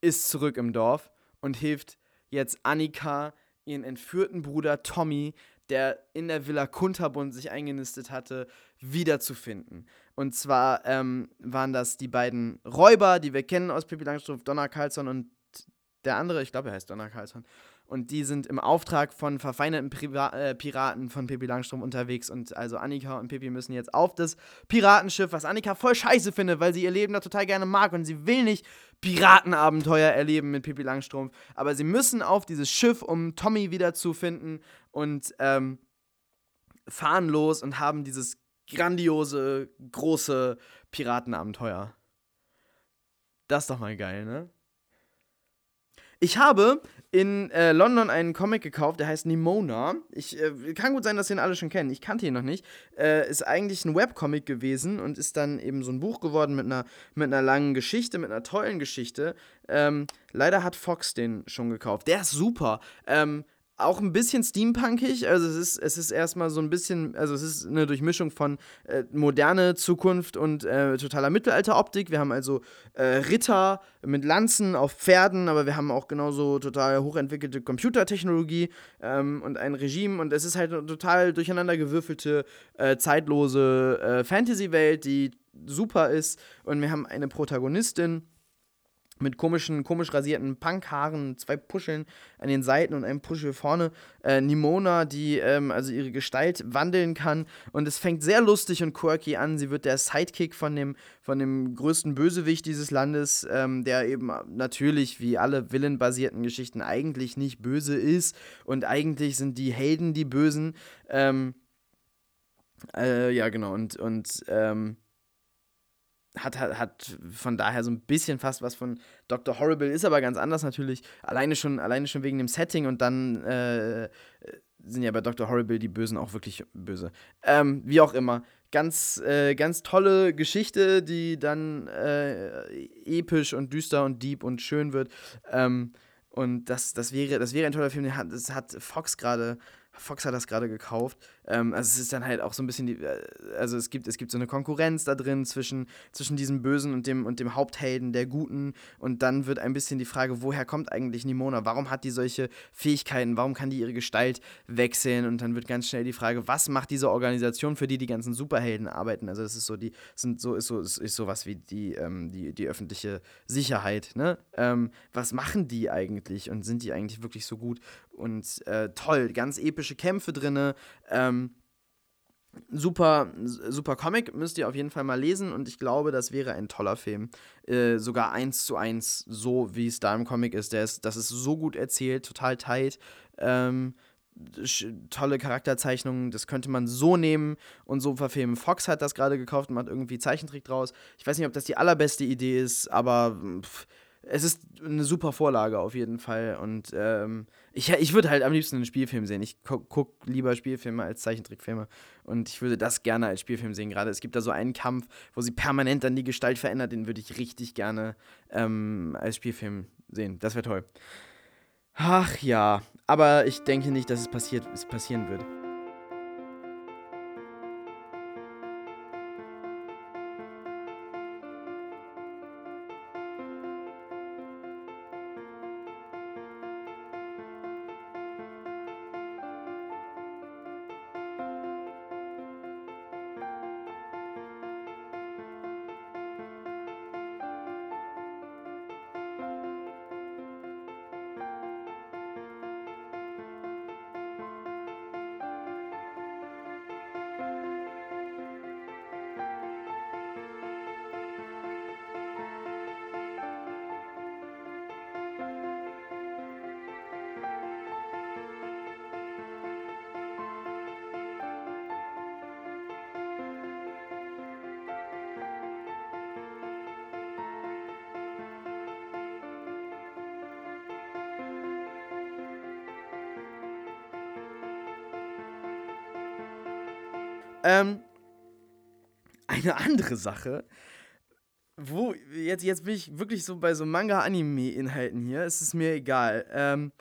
ist zurück im Dorf und hilft jetzt Annika ihren entführten Bruder Tommy, der in der Villa Kunterbund sich eingenistet hatte, wiederzufinden. Und zwar ähm, waren das die beiden Räuber, die wir kennen aus Pippi Langstrumpf, Donner Carlson und der andere, ich glaube, er heißt Donner Carlson. Und die sind im Auftrag von verfeindeten Priva äh, Piraten von Pippi Langstrumpf unterwegs. Und also Annika und Pippi müssen jetzt auf das Piratenschiff, was Annika voll scheiße findet, weil sie ihr Leben da total gerne mag und sie will nicht Piratenabenteuer erleben mit Pippi Langstrumpf. Aber sie müssen auf dieses Schiff, um Tommy wiederzufinden und ähm, fahren los und haben dieses grandiose, große Piratenabenteuer. Das ist doch mal geil, ne? Ich habe in äh, London einen Comic gekauft, der heißt Nimona. Ich äh, kann gut sein, dass ihn alle schon kennen. Ich kannte ihn noch nicht. Äh, ist eigentlich ein Webcomic gewesen und ist dann eben so ein Buch geworden mit einer, mit einer langen Geschichte, mit einer tollen Geschichte. Ähm, leider hat Fox den schon gekauft. Der ist super. Ähm, auch ein bisschen steampunkig. Also es ist, es ist erstmal so ein bisschen, also es ist eine Durchmischung von äh, moderne Zukunft und äh, totaler Mittelalteroptik. Wir haben also äh, Ritter mit Lanzen auf Pferden, aber wir haben auch genauso total hochentwickelte Computertechnologie ähm, und ein Regime. Und es ist halt eine total durcheinander gewürfelte, äh, zeitlose äh, Fantasy-Welt, die super ist. Und wir haben eine Protagonistin mit komischen, komisch rasierten Punkhaaren, zwei Puscheln an den Seiten und einem Puschel vorne. Äh, Nimona, die ähm, also ihre Gestalt wandeln kann. Und es fängt sehr lustig und quirky an. Sie wird der Sidekick von dem, von dem größten Bösewicht dieses Landes, ähm, der eben natürlich wie alle Villain-basierten Geschichten eigentlich nicht böse ist. Und eigentlich sind die Helden die Bösen. Ähm, äh, ja, genau. Und, und ähm, hat, hat, hat von daher so ein bisschen fast was von Dr. Horrible, ist aber ganz anders natürlich. Alleine schon, alleine schon wegen dem Setting und dann äh, sind ja bei Dr. Horrible die Bösen auch wirklich böse. Ähm, wie auch immer. Ganz, äh, ganz tolle Geschichte, die dann äh, episch und düster und deep und schön wird. Ähm, und das, das, wäre, das wäre ein toller Film. Das hat Fox gerade Fox hat das gerade gekauft. Ähm, also es ist dann halt auch so ein bisschen die, äh, also es gibt, es gibt so eine Konkurrenz da drin zwischen, zwischen diesem Bösen und dem, und dem Haupthelden der Guten. Und dann wird ein bisschen die Frage, woher kommt eigentlich Nimona? Warum hat die solche Fähigkeiten? Warum kann die ihre Gestalt wechseln? Und dann wird ganz schnell die Frage, was macht diese Organisation, für die die ganzen Superhelden arbeiten? Also das ist so die, sind so, ist so, ist, sowas wie die, ähm, die, die öffentliche Sicherheit, ne? Ähm, was machen die eigentlich und sind die eigentlich wirklich so gut? Und äh, toll, ganz epische Kämpfe drin. Ähm, super, super Comic, müsst ihr auf jeden Fall mal lesen und ich glaube, das wäre ein toller Film. Äh, sogar eins zu eins, so wie es da im Comic ist. Der ist. Das ist so gut erzählt, total tight. Ähm, tolle Charakterzeichnungen, das könnte man so nehmen und so verfilmen. Fox hat das gerade gekauft und macht irgendwie Zeichentrick draus. Ich weiß nicht, ob das die allerbeste Idee ist, aber pff, es ist eine super Vorlage auf jeden Fall. Und ähm, ich, ich würde halt am liebsten einen Spielfilm sehen. Ich gucke guck lieber Spielfilme als Zeichentrickfilme. Und ich würde das gerne als Spielfilm sehen. Gerade es gibt da so einen Kampf, wo sie permanent dann die Gestalt verändert. Den würde ich richtig gerne ähm, als Spielfilm sehen. Das wäre toll. Ach ja, aber ich denke nicht, dass es passiert, es passieren wird. Ähm, eine andere Sache, wo, jetzt, jetzt bin ich wirklich so bei so Manga-Anime-Inhalten hier, es ist mir egal. Ähm,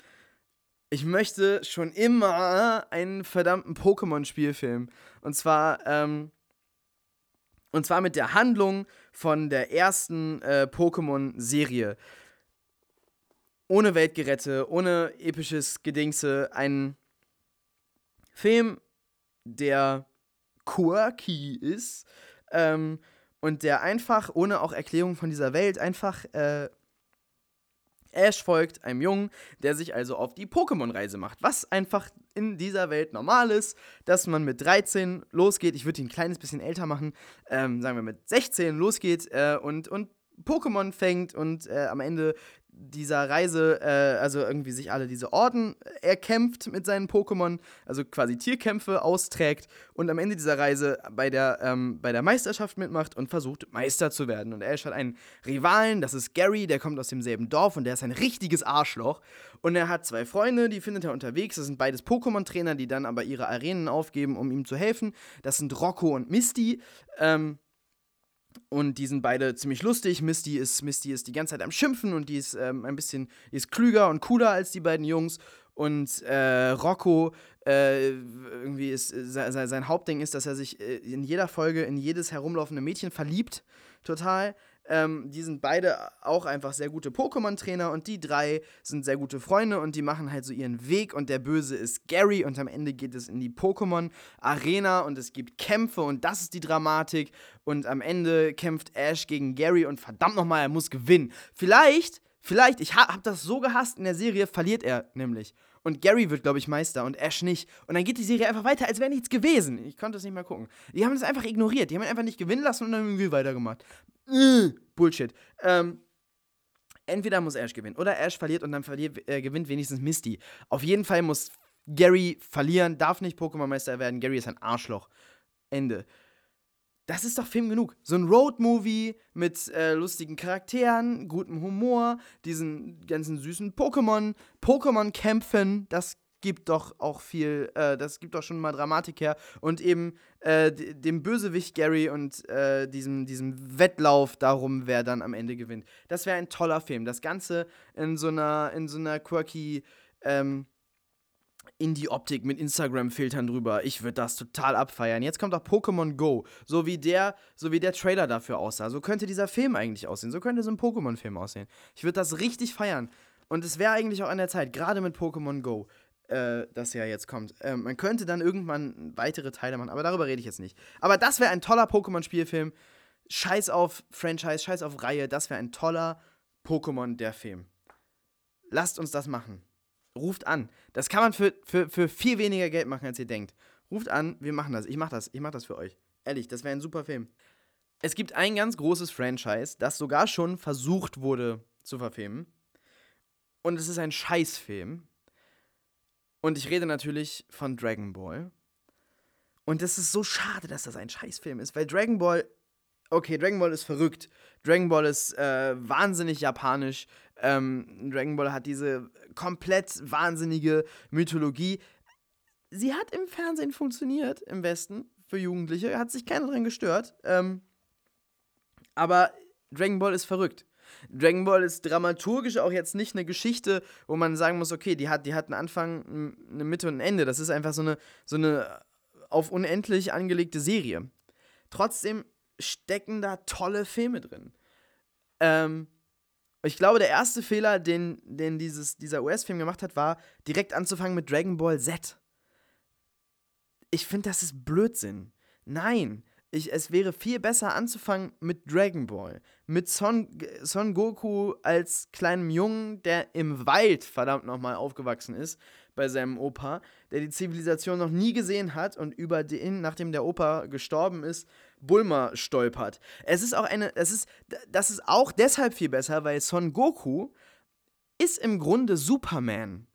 ich möchte schon immer einen verdammten Pokémon-Spielfilm. Und zwar, ähm, und zwar mit der Handlung von der ersten äh, Pokémon-Serie. Ohne Weltgerette, ohne episches Gedingse. Ein Film, der quirky ist. Ähm, und der einfach, ohne auch Erklärung von dieser Welt, einfach äh, Ash folgt einem Jungen, der sich also auf die Pokémon-Reise macht. Was einfach in dieser Welt normal ist, dass man mit 13 losgeht. Ich würde ihn ein kleines bisschen älter machen, ähm, sagen wir mit 16 losgeht äh, und, und Pokémon fängt und äh, am Ende dieser Reise, äh, also irgendwie sich alle diese Orden erkämpft mit seinen Pokémon, also quasi Tierkämpfe austrägt und am Ende dieser Reise bei der, ähm, bei der Meisterschaft mitmacht und versucht, Meister zu werden. Und Ash hat einen Rivalen, das ist Gary, der kommt aus demselben Dorf und der ist ein richtiges Arschloch. Und er hat zwei Freunde, die findet er unterwegs. Das sind beides Pokémon-Trainer, die dann aber ihre Arenen aufgeben, um ihm zu helfen. Das sind Rocco und Misty. Ähm, und die sind beide ziemlich lustig. Misty ist, Misty ist die ganze Zeit am Schimpfen und die ist ähm, ein bisschen die ist klüger und cooler als die beiden Jungs. Und äh, Rocco, äh, irgendwie ist, sein, sein Hauptding ist, dass er sich äh, in jeder Folge in jedes herumlaufende Mädchen verliebt. Total. Ähm, die sind beide auch einfach sehr gute Pokémon-Trainer und die drei sind sehr gute Freunde und die machen halt so ihren Weg und der Böse ist Gary und am Ende geht es in die Pokémon-Arena und es gibt Kämpfe und das ist die Dramatik und am Ende kämpft Ash gegen Gary und verdammt nochmal, er muss gewinnen. Vielleicht, vielleicht, ich hab das so gehasst in der Serie, verliert er nämlich. Und Gary wird, glaube ich, Meister und Ash nicht. Und dann geht die Serie einfach weiter, als wäre nichts gewesen. Ich konnte es nicht mehr gucken. Die haben es einfach ignoriert. Die haben ihn einfach nicht gewinnen lassen und dann irgendwie weitergemacht. Äh, Bullshit. Ähm, entweder muss Ash gewinnen oder Ash verliert und dann verliert, äh, gewinnt wenigstens Misty. Auf jeden Fall muss Gary verlieren, darf nicht Pokémon-Meister werden. Gary ist ein Arschloch. Ende. Das ist doch Film genug. So ein Road-Movie mit äh, lustigen Charakteren, gutem Humor, diesen ganzen süßen Pokémon, Pokémon-Kämpfen, das gibt doch auch viel, äh, das gibt doch schon mal Dramatik her. Und eben äh, dem Bösewicht Gary und äh, diesem, diesem Wettlauf darum, wer dann am Ende gewinnt. Das wäre ein toller Film. Das Ganze in so einer, in so einer quirky, ähm, Indie-Optik mit Instagram-Filtern drüber. Ich würde das total abfeiern. Jetzt kommt auch Pokémon Go. So wie, der, so wie der Trailer dafür aussah. So könnte dieser Film eigentlich aussehen. So könnte so ein Pokémon-Film aussehen. Ich würde das richtig feiern. Und es wäre eigentlich auch an der Zeit, gerade mit Pokémon Go äh, das ja jetzt kommt. Ähm, man könnte dann irgendwann weitere Teile machen, aber darüber rede ich jetzt nicht. Aber das wäre ein toller Pokémon-Spielfilm. Scheiß auf Franchise, scheiß auf Reihe. Das wäre ein toller Pokémon, der Film. Lasst uns das machen. Ruft an. Das kann man für, für, für viel weniger Geld machen, als ihr denkt. Ruft an, wir machen das. Ich mach das. Ich mach das für euch. Ehrlich, das wäre ein super Film. Es gibt ein ganz großes Franchise, das sogar schon versucht wurde zu verfilmen. Und es ist ein Scheißfilm. Und ich rede natürlich von Dragon Ball. Und es ist so schade, dass das ein Scheißfilm ist, weil Dragon Ball, okay, Dragon Ball ist verrückt. Dragon Ball ist äh, wahnsinnig japanisch. Ähm, Dragon Ball hat diese komplett wahnsinnige Mythologie. Sie hat im Fernsehen funktioniert, im Westen, für Jugendliche. Hat sich keiner dran gestört. Ähm, aber Dragon Ball ist verrückt. Dragon Ball ist dramaturgisch auch jetzt nicht eine Geschichte, wo man sagen muss, okay, die hat, die hat einen Anfang, eine Mitte und ein Ende. Das ist einfach so eine, so eine auf unendlich angelegte Serie. Trotzdem stecken da tolle Filme drin. Ähm, ich glaube, der erste Fehler, den, den dieses, dieser US-Film gemacht hat, war, direkt anzufangen mit Dragon Ball Z. Ich finde, das ist Blödsinn. Nein, ich, es wäre viel besser anzufangen mit Dragon Ball. Mit Son, Son Goku als kleinem Jungen, der im Wald verdammt nochmal aufgewachsen ist, bei seinem Opa, der die Zivilisation noch nie gesehen hat und über den, nachdem der Opa gestorben ist, Bulma stolpert. Es ist auch eine, es ist, das ist auch deshalb viel besser, weil Son Goku ist im Grunde Superman.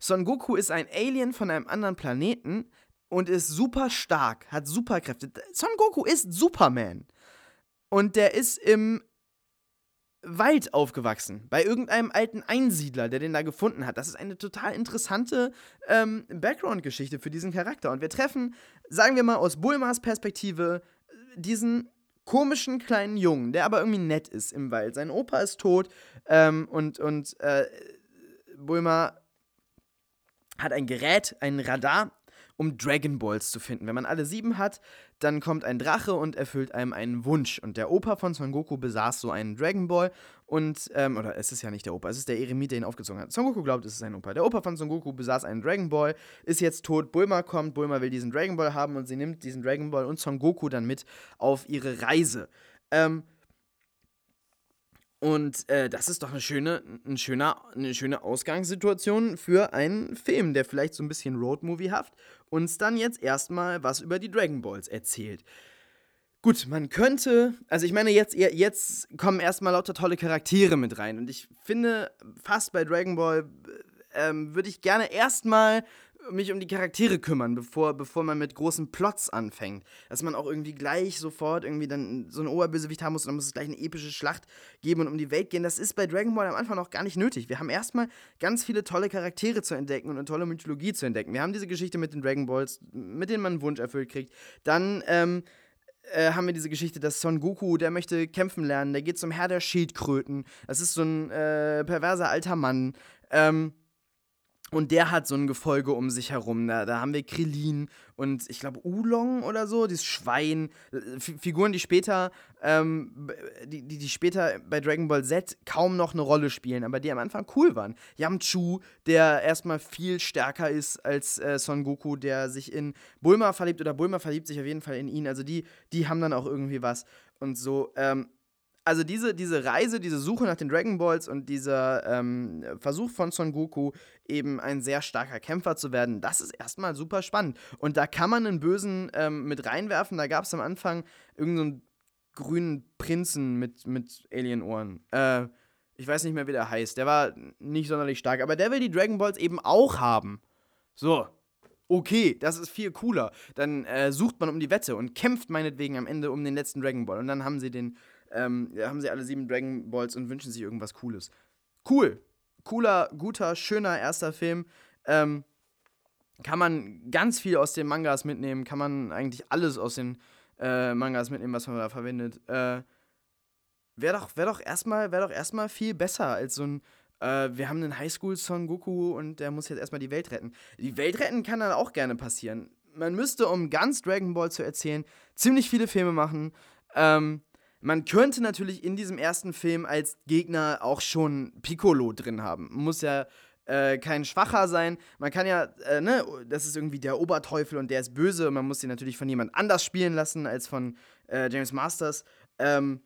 Son Goku ist ein Alien von einem anderen Planeten, und ist super stark, hat Superkräfte. Son Goku ist Superman. Und der ist im Wald aufgewachsen, bei irgendeinem alten Einsiedler, der den da gefunden hat. Das ist eine total interessante ähm, Background-Geschichte für diesen Charakter. Und wir treffen, sagen wir mal aus Bulmas Perspektive, diesen komischen kleinen Jungen, der aber irgendwie nett ist im Wald. Sein Opa ist tot ähm, und, und äh, Bulma hat ein Gerät, ein Radar, um Dragon Balls zu finden. Wenn man alle sieben hat, dann kommt ein Drache und erfüllt einem einen Wunsch. Und der Opa von Son Goku besaß so einen Dragon Ball und, ähm, oder es ist ja nicht der Opa, es ist der Eremit, der ihn aufgezogen hat. Son Goku glaubt, es ist sein Opa. Der Opa von Son Goku besaß einen Dragon Ball, ist jetzt tot. Bulma kommt, Bulma will diesen Dragon Ball haben und sie nimmt diesen Dragon Ball und Son Goku dann mit auf ihre Reise. Ähm, und äh, das ist doch eine schöne, ein schöner, eine schöne Ausgangssituation für einen Film, der vielleicht so ein bisschen Roadmovie-haft uns dann jetzt erstmal was über die Dragon Balls erzählt. Gut, man könnte, also ich meine, jetzt, jetzt kommen erstmal lauter tolle Charaktere mit rein. Und ich finde, fast bei Dragon Ball äh, ähm, würde ich gerne erstmal mich um die Charaktere kümmern, bevor, bevor man mit großen Plots anfängt. Dass man auch irgendwie gleich sofort irgendwie dann so einen Oberbösewicht haben muss und dann muss es gleich eine epische Schlacht geben und um die Welt gehen. Das ist bei Dragon Ball am Anfang noch gar nicht nötig. Wir haben erstmal ganz viele tolle Charaktere zu entdecken und eine tolle Mythologie zu entdecken. Wir haben diese Geschichte mit den Dragon Balls, mit denen man einen Wunsch erfüllt kriegt. Dann, ähm, äh, haben wir diese Geschichte, dass Son Goku, der möchte kämpfen lernen, der geht zum Herr der Schildkröten. Das ist so ein äh, perverser alter Mann. Ähm, und der hat so ein Gefolge um sich herum. Da, da haben wir Krillin und ich glaube Ulong oder so, dieses Schwein. F Figuren, die später, ähm, die, die, die, später bei Dragon Ball Z kaum noch eine Rolle spielen, aber die am Anfang cool waren. Yamchu, der erstmal viel stärker ist als äh, Son Goku, der sich in Bulma verliebt oder Bulma verliebt sich auf jeden Fall in ihn. Also die, die haben dann auch irgendwie was. Und so, ähm, also diese, diese Reise, diese Suche nach den Dragon Balls und dieser ähm, Versuch von Son Goku, eben ein sehr starker Kämpfer zu werden, das ist erstmal super spannend. Und da kann man einen Bösen ähm, mit reinwerfen. Da gab es am Anfang irgendeinen so grünen Prinzen mit, mit Alien-Ohren. Äh, ich weiß nicht mehr, wie der heißt. Der war nicht sonderlich stark, aber der will die Dragon Balls eben auch haben. So. Okay, das ist viel cooler. Dann äh, sucht man um die Wette und kämpft meinetwegen am Ende um den letzten Dragon Ball. Und dann haben sie den ähm, haben sie alle sieben Dragon Balls und wünschen sich irgendwas Cooles. Cool. Cooler, guter, schöner erster Film. Ähm, kann man ganz viel aus den Mangas mitnehmen, kann man eigentlich alles aus den äh, Mangas mitnehmen, was man da verwendet. Äh, Wäre doch, wär doch erstmal wär viel besser als so ein äh, wir haben einen Highschool-Son Goku und der muss jetzt erstmal die Welt retten. Die Welt retten kann dann auch gerne passieren. Man müsste, um ganz Dragon Ball zu erzählen, ziemlich viele Filme machen. Ähm, man könnte natürlich in diesem ersten Film als Gegner auch schon Piccolo drin haben. Muss ja äh, kein Schwacher sein. Man kann ja, äh, ne, das ist irgendwie der Oberteufel und der ist böse man muss ihn natürlich von jemand anders spielen lassen als von äh, James Masters. Ähm,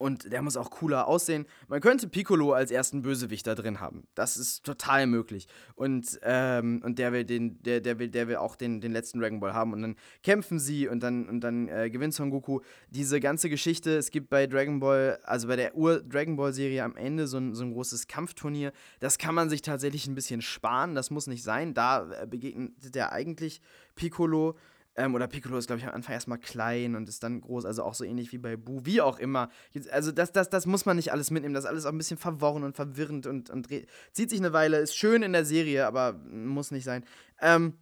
und der muss auch cooler aussehen. Man könnte Piccolo als ersten Bösewicht da drin haben. Das ist total möglich. Und, ähm, und der will den, der, der will, der will auch den, den letzten Dragon Ball haben. Und dann kämpfen sie und dann, und dann äh, gewinnt Son Goku. Diese ganze Geschichte, es gibt bei Dragon Ball, also bei der Ur-Dragon Ball-Serie am Ende so ein, so ein großes Kampfturnier. Das kann man sich tatsächlich ein bisschen sparen. Das muss nicht sein. Da äh, begegnet der eigentlich Piccolo. Ähm, oder Piccolo ist, glaube ich, am Anfang erstmal klein und ist dann groß, also auch so ähnlich wie bei Bu, wie auch immer. Also das, das, das muss man nicht alles mitnehmen, das ist alles auch ein bisschen verworren und verwirrend und, und zieht sich eine Weile, ist schön in der Serie, aber muss nicht sein. Ähm,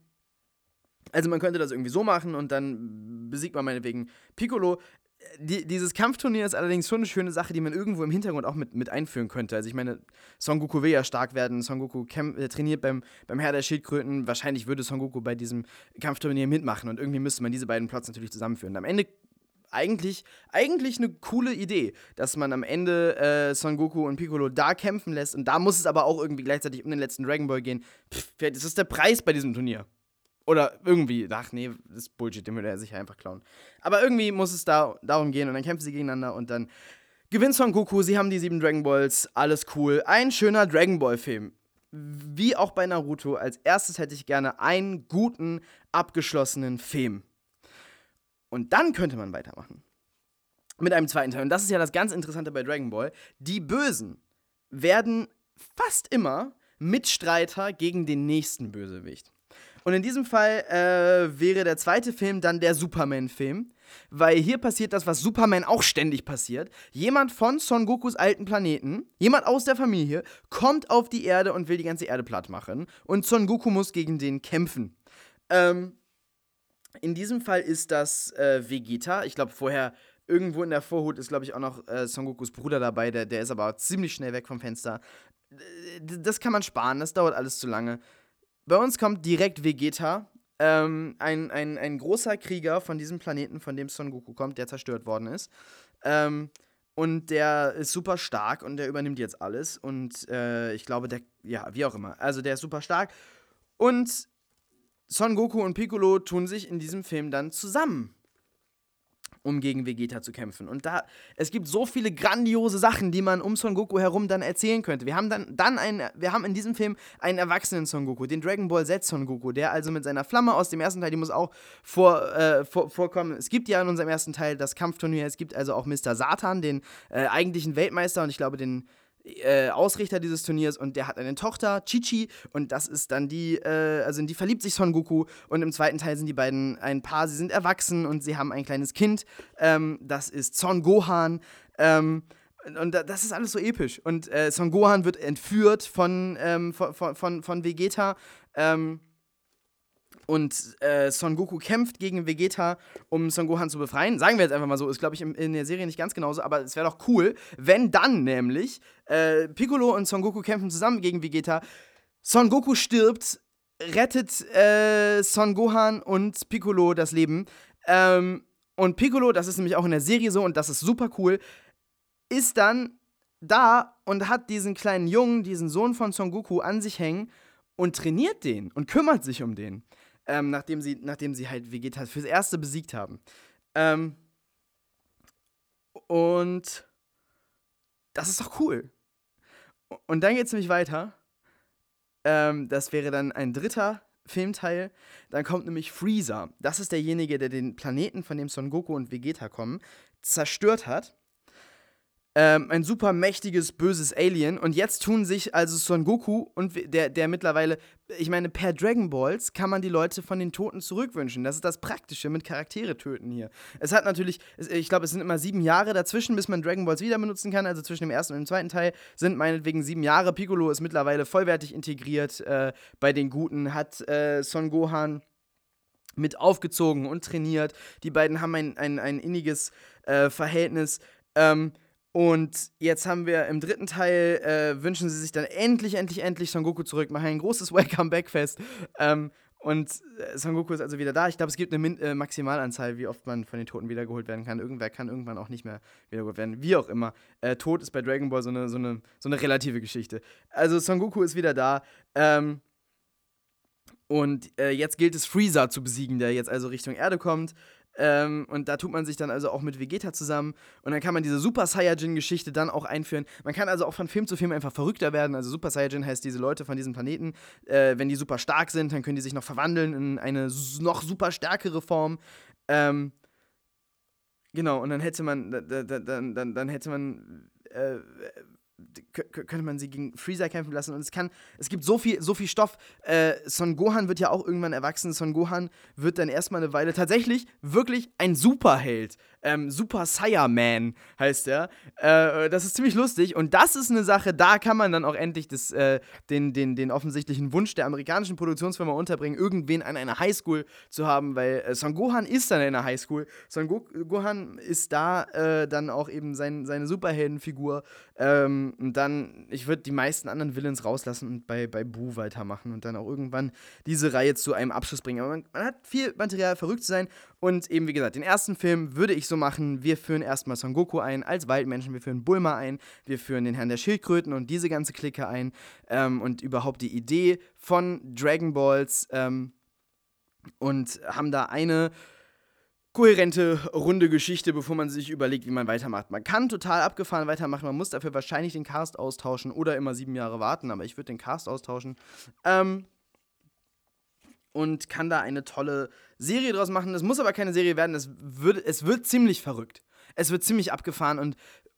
also man könnte das irgendwie so machen und dann besiegt man meinetwegen Piccolo die, dieses Kampfturnier ist allerdings schon eine schöne Sache, die man irgendwo im Hintergrund auch mit, mit einführen könnte. Also ich meine, Son Goku will ja stark werden, Son Goku äh, trainiert beim, beim Herr der Schildkröten. Wahrscheinlich würde Son Goku bei diesem Kampfturnier mitmachen und irgendwie müsste man diese beiden Plots natürlich zusammenführen. am Ende eigentlich, eigentlich eine coole Idee, dass man am Ende äh, Son Goku und Piccolo da kämpfen lässt und da muss es aber auch irgendwie gleichzeitig um den letzten Dragon Ball gehen. Pff, das ist der Preis bei diesem Turnier. Oder irgendwie, ach nee, das ist Bullshit, den würde er sicher einfach klauen. Aber irgendwie muss es da darum gehen und dann kämpfen sie gegeneinander und dann gewinnt Son Goku, sie haben die sieben Dragon Balls, alles cool. Ein schöner Dragon Ball-Film. Wie auch bei Naruto, als erstes hätte ich gerne einen guten, abgeschlossenen Film. Und dann könnte man weitermachen. Mit einem zweiten Teil. Und das ist ja das ganz Interessante bei Dragon Ball. Die Bösen werden fast immer Mitstreiter gegen den nächsten Bösewicht. Und in diesem Fall äh, wäre der zweite Film dann der Superman-Film. Weil hier passiert das, was Superman auch ständig passiert. Jemand von Son Gokus alten Planeten, jemand aus der Familie, kommt auf die Erde und will die ganze Erde platt machen. Und Son Goku muss gegen den kämpfen. Ähm, in diesem Fall ist das äh, Vegeta. Ich glaube, vorher irgendwo in der Vorhut ist, glaube ich, auch noch äh, Son Gokus Bruder dabei. Der, der ist aber ziemlich schnell weg vom Fenster. Das kann man sparen, das dauert alles zu lange. Bei uns kommt direkt Vegeta ähm, ein, ein, ein großer Krieger von diesem Planeten, von dem Son Goku kommt, der zerstört worden ist. Ähm, und der ist super stark und der übernimmt jetzt alles. Und äh, ich glaube, der, ja, wie auch immer. Also der ist super stark. Und Son Goku und Piccolo tun sich in diesem Film dann zusammen um gegen Vegeta zu kämpfen. Und da, es gibt so viele grandiose Sachen, die man um Son Goku herum dann erzählen könnte. Wir haben dann, dann einen, wir haben in diesem Film einen erwachsenen Son Goku, den Dragon Ball Z Son Goku, der also mit seiner Flamme aus dem ersten Teil, die muss auch vor, äh, vor, vorkommen. Es gibt ja in unserem ersten Teil das Kampfturnier, es gibt also auch Mr. Satan, den äh, eigentlichen Weltmeister und ich glaube den äh, Ausrichter dieses Turniers und der hat eine Tochter, Chichi, und das ist dann die, äh, also in die verliebt sich Son Goku und im zweiten Teil sind die beiden ein Paar, sie sind erwachsen und sie haben ein kleines Kind, ähm, das ist Son Gohan, ähm, und das ist alles so episch. Und äh, Son Gohan wird entführt von, ähm, von, von, von Vegeta. Ähm, und äh, Son Goku kämpft gegen Vegeta, um Son Gohan zu befreien. Sagen wir jetzt einfach mal so, ist glaube ich in, in, der Serie nicht ganz genauso, aber es wäre doch cool, wenn dann nämlich äh, Piccolo und Son Goku kämpfen zusammen gegen Vegeta. Son Goku stirbt, rettet äh, Son Gohan und Piccolo das Leben. Ähm, und Piccolo, das ist nämlich auch in der Serie so und das ist super cool, ist dann da und hat diesen kleinen Jungen, diesen Sohn von Son Goku an sich hängen und trainiert den und kümmert sich um den ähm, nachdem, sie, nachdem sie halt Vegeta fürs Erste besiegt haben. Ähm, und das ist doch cool. Und dann geht es nämlich weiter. Ähm, das wäre dann ein dritter Filmteil. Dann kommt nämlich Freezer. Das ist derjenige, der den Planeten, von dem Son Goku und Vegeta kommen, zerstört hat ähm, ein super mächtiges, böses Alien. Und jetzt tun sich also Son Goku und der, der mittlerweile, ich meine, per Dragon Balls kann man die Leute von den Toten zurückwünschen. Das ist das Praktische mit Charaktere töten hier. Es hat natürlich, ich glaube, es sind immer sieben Jahre dazwischen, bis man Dragon Balls wieder benutzen kann. Also zwischen dem ersten und dem zweiten Teil sind meinetwegen sieben Jahre. Piccolo ist mittlerweile vollwertig integriert äh, bei den Guten, hat äh, Son Gohan mit aufgezogen und trainiert. Die beiden haben ein, ein, ein inniges äh, Verhältnis. Ähm, und jetzt haben wir im dritten Teil, äh, wünschen sie sich dann endlich, endlich, endlich Son Goku zurück, machen ein großes Welcome-Back-Fest. Ähm, und äh, Son Goku ist also wieder da. Ich glaube, es gibt eine Min äh, Maximalanzahl, wie oft man von den Toten wiedergeholt werden kann. Irgendwer kann irgendwann auch nicht mehr wiedergeholt werden. Wie auch immer. Äh, Tod ist bei Dragon Ball so eine, so, eine, so eine relative Geschichte. Also Son Goku ist wieder da. Ähm, und äh, jetzt gilt es, Freezer zu besiegen, der jetzt also Richtung Erde kommt. Ähm, und da tut man sich dann also auch mit Vegeta zusammen. Und dann kann man diese Super Saiyajin-Geschichte dann auch einführen. Man kann also auch von Film zu Film einfach verrückter werden. Also Super Saiyajin heißt diese Leute von diesem Planeten, äh, wenn die super stark sind, dann können die sich noch verwandeln in eine noch super stärkere Form. Ähm, genau, und dann hätte man, dann, dann, dann hätte man äh, könnte man sie gegen Freezer kämpfen lassen und es kann, es gibt so viel, so viel Stoff. Äh, Son Gohan wird ja auch irgendwann erwachsen. Son Gohan wird dann erstmal eine Weile tatsächlich wirklich ein Superheld. Ähm, Super Saiyaman heißt er. Äh, das ist ziemlich lustig und das ist eine Sache, da kann man dann auch endlich das, äh, den, den, den offensichtlichen Wunsch der amerikanischen Produktionsfirma unterbringen, irgendwen an einer Highschool zu haben, weil äh, Son Gohan ist dann in einer Highschool. Son Go Gohan ist da äh, dann auch eben sein, seine Superheldenfigur. Ähm, und dann, ich würde die meisten anderen Villains rauslassen und bei, bei Boo weitermachen und dann auch irgendwann diese Reihe zu einem Abschluss bringen. Aber man, man hat viel Material, verrückt zu sein. Und eben, wie gesagt, den ersten Film würde ich so machen. Wir führen erstmal Son Goku ein als Waldmenschen, wir führen Bulma ein, wir führen den Herrn der Schildkröten und diese ganze Clique ein. Ähm, und überhaupt die Idee von Dragon Balls. Ähm, und haben da eine kohärente, runde Geschichte, bevor man sich überlegt, wie man weitermacht. Man kann total abgefahren weitermachen, man muss dafür wahrscheinlich den Cast austauschen oder immer sieben Jahre warten, aber ich würde den Cast austauschen. Ähm, und kann da eine tolle Serie draus machen. Es muss aber keine Serie werden, es wird, es wird ziemlich verrückt. Es wird ziemlich abgefahren und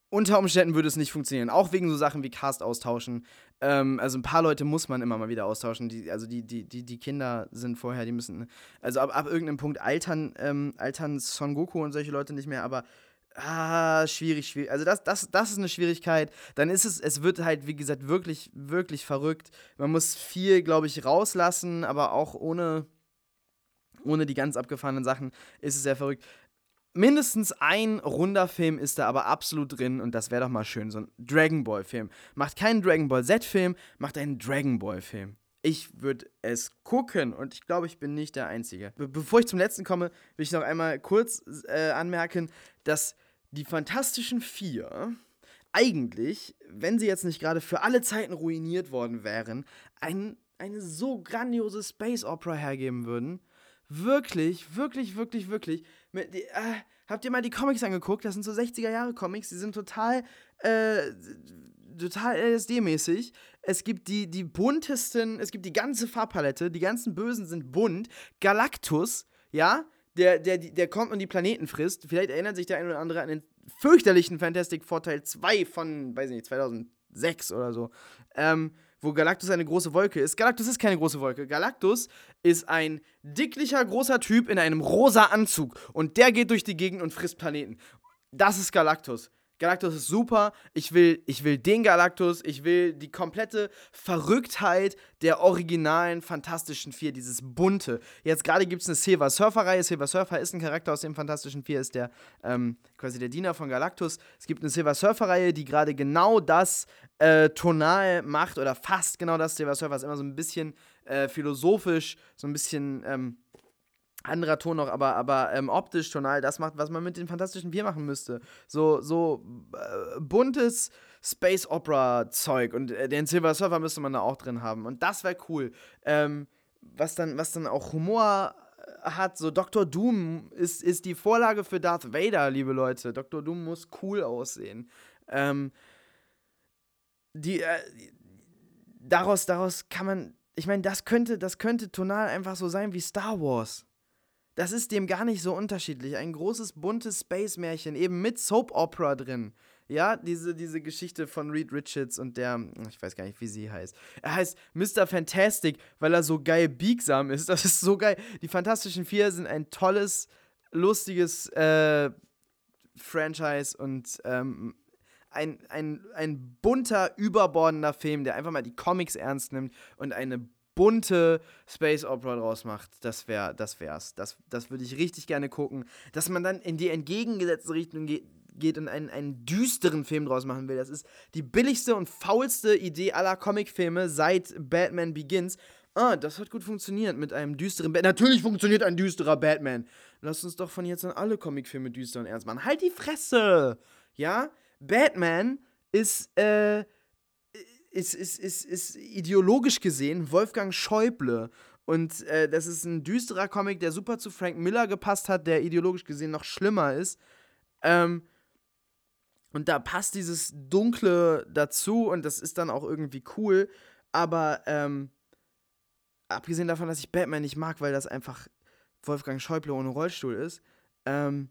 unter Umständen würde es nicht funktionieren. Auch wegen so Sachen wie Cast austauschen. Ähm, also ein paar Leute muss man immer mal wieder austauschen. Die, also die, die, die, die Kinder sind vorher, die müssen. Also ab, ab irgendeinem Punkt altern, ähm, altern Son Goku und solche Leute nicht mehr, aber ah, schwierig, schwierig. Also das, das, das ist eine Schwierigkeit. Dann ist es, es wird halt, wie gesagt, wirklich, wirklich verrückt. Man muss viel, glaube ich, rauslassen, aber auch ohne, ohne die ganz abgefahrenen Sachen ist es sehr verrückt mindestens ein runder Film ist da aber absolut drin und das wäre doch mal schön. So ein Dragon Ball Film. Macht keinen Dragon Ball Z Film, macht einen Dragon Ball Film. Ich würde es gucken und ich glaube, ich bin nicht der Einzige. Be bevor ich zum letzten komme, will ich noch einmal kurz äh, anmerken, dass die Fantastischen Vier eigentlich, wenn sie jetzt nicht gerade für alle Zeiten ruiniert worden wären, ein, eine so grandiose Space Opera hergeben würden. Wirklich, wirklich, wirklich, wirklich. Mit, äh, habt ihr mal die Comics angeguckt? Das sind so 60er Jahre Comics, die sind total, äh, total LSD-mäßig. Es gibt die, die buntesten, es gibt die ganze Farbpalette, die ganzen Bösen sind bunt. Galactus, ja, der, der, der kommt und die Planeten frisst. Vielleicht erinnert sich der eine oder andere an den fürchterlichen Fantastic Vorteil 2 von, weiß ich nicht, 2006 oder so. Ähm, wo Galactus eine große Wolke ist. Galactus ist keine große Wolke. Galactus ist ein dicklicher, großer Typ in einem rosa Anzug. Und der geht durch die Gegend und frisst Planeten. Das ist Galactus. Galactus ist super. Ich will, ich will den Galactus. Ich will die komplette Verrücktheit der originalen Fantastischen Vier, dieses bunte. Jetzt gerade gibt es eine Silver Surfer-Reihe. Silver Surfer ist ein Charakter aus dem Fantastischen Vier, ist der ähm, quasi der Diener von Galactus. Es gibt eine Silver Surfer-Reihe, die gerade genau das äh, tonal macht oder fast genau das. Silver Surfer ist immer so ein bisschen äh, philosophisch, so ein bisschen. Ähm, anderer Ton noch, aber, aber ähm, optisch tonal das macht, was man mit den Fantastischen Vier machen müsste. So, so äh, buntes Space Opera Zeug und äh, den Silver Surfer müsste man da auch drin haben und das wäre cool. Ähm, was dann, was dann auch Humor äh, hat, so Dr. Doom ist, ist die Vorlage für Darth Vader, liebe Leute. Dr. Doom muss cool aussehen. Ähm, die, äh, daraus, daraus kann man, ich meine, das könnte, das könnte tonal einfach so sein wie Star Wars. Das ist dem gar nicht so unterschiedlich. Ein großes, buntes Space-Märchen, eben mit Soap Opera drin. Ja, diese, diese Geschichte von Reed Richards und der, ich weiß gar nicht, wie sie heißt. Er heißt Mr. Fantastic, weil er so geil biegsam ist. Das ist so geil. Die Fantastischen Vier sind ein tolles, lustiges äh, Franchise und ähm, ein, ein, ein bunter, überbordender Film, der einfach mal die Comics ernst nimmt und eine bunte Space Opera draus macht, das wäre, das wär's. Das, das würde ich richtig gerne gucken. Dass man dann in die entgegengesetzte Richtung geht, geht und einen, einen düsteren Film draus machen will. Das ist die billigste und faulste Idee aller Comicfilme seit Batman Begins. Ah, das hat gut funktioniert mit einem düsteren Batman. Natürlich funktioniert ein düsterer Batman. Lass uns doch von jetzt an alle Comicfilme düster und ernst machen. Halt die Fresse! Ja? Batman ist, äh, ist, ist, ist, ist ideologisch gesehen Wolfgang Schäuble. Und äh, das ist ein düsterer Comic, der super zu Frank Miller gepasst hat, der ideologisch gesehen noch schlimmer ist. Ähm, und da passt dieses Dunkle dazu und das ist dann auch irgendwie cool. Aber ähm, abgesehen davon, dass ich Batman nicht mag, weil das einfach Wolfgang Schäuble ohne Rollstuhl ist, ähm,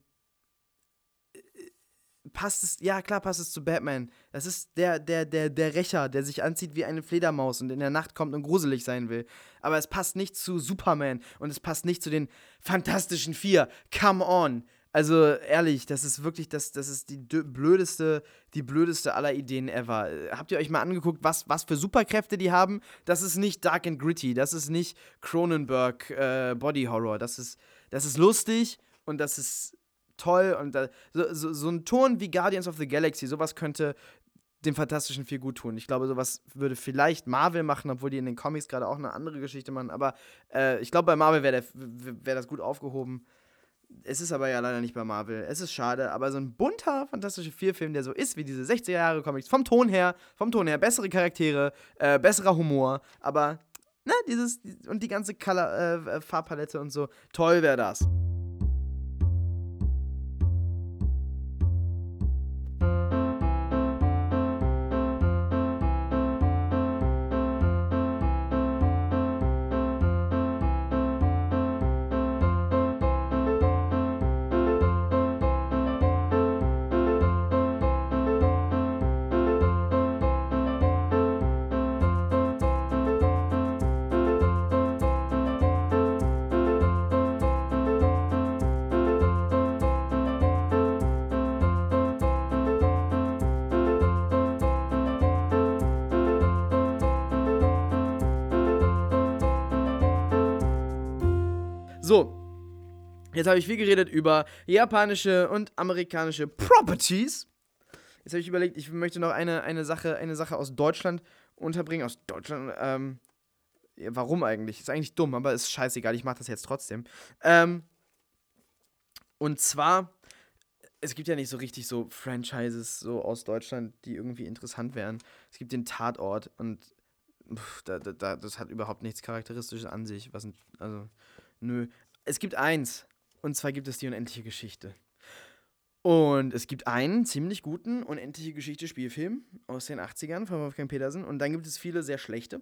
passt es, ja klar passt es zu Batman. Das ist der, der, der, der Rächer, der sich anzieht wie eine Fledermaus und in der Nacht kommt und gruselig sein will. Aber es passt nicht zu Superman und es passt nicht zu den Fantastischen Vier. Come on. Also ehrlich, das ist wirklich, das, das ist die blödeste, die blödeste aller Ideen ever. Habt ihr euch mal angeguckt, was, was für Superkräfte die haben? Das ist nicht Dark and Gritty, das ist nicht Cronenberg äh, Body Horror. Das ist, das ist lustig und das ist toll und da, so, so, so ein Ton wie Guardians of the Galaxy, sowas könnte dem Fantastischen viel gut tun. Ich glaube, sowas würde vielleicht Marvel machen, obwohl die in den Comics gerade auch eine andere Geschichte machen. Aber äh, ich glaube, bei Marvel wäre wär das gut aufgehoben. Es ist aber ja leider nicht bei Marvel. Es ist schade, aber so ein bunter, fantastischer Vierfilm, der so ist wie diese 60er Jahre Comics, vom Ton her, vom Ton her, bessere Charaktere, äh, besserer Humor, aber ne, dieses und die ganze Color, äh, Farbpalette und so, toll wäre das. Jetzt habe ich viel geredet über japanische und amerikanische Properties. Jetzt habe ich überlegt, ich möchte noch eine, eine, Sache, eine Sache aus Deutschland unterbringen. Aus Deutschland, ähm, warum eigentlich? Ist eigentlich dumm, aber ist scheißegal, ich mache das jetzt trotzdem. Ähm, und zwar, es gibt ja nicht so richtig so Franchises so aus Deutschland, die irgendwie interessant wären. Es gibt den Tatort und pff, da, da, das hat überhaupt nichts Charakteristisches an sich. Was, also, nö. Es gibt eins, und zwar gibt es die unendliche Geschichte. Und es gibt einen ziemlich guten Unendliche Geschichte Spielfilm aus den 80ern von Wolfgang Petersen und dann gibt es viele sehr schlechte.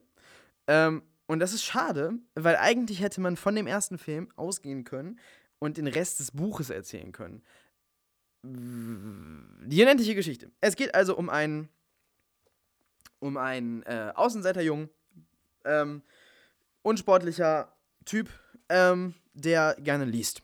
Ähm, und das ist schade, weil eigentlich hätte man von dem ersten Film ausgehen können und den Rest des Buches erzählen können. Die unendliche Geschichte. Es geht also um einen, um einen äh, Außenseiterjungen, ähm, unsportlicher Typ, ähm, der gerne liest.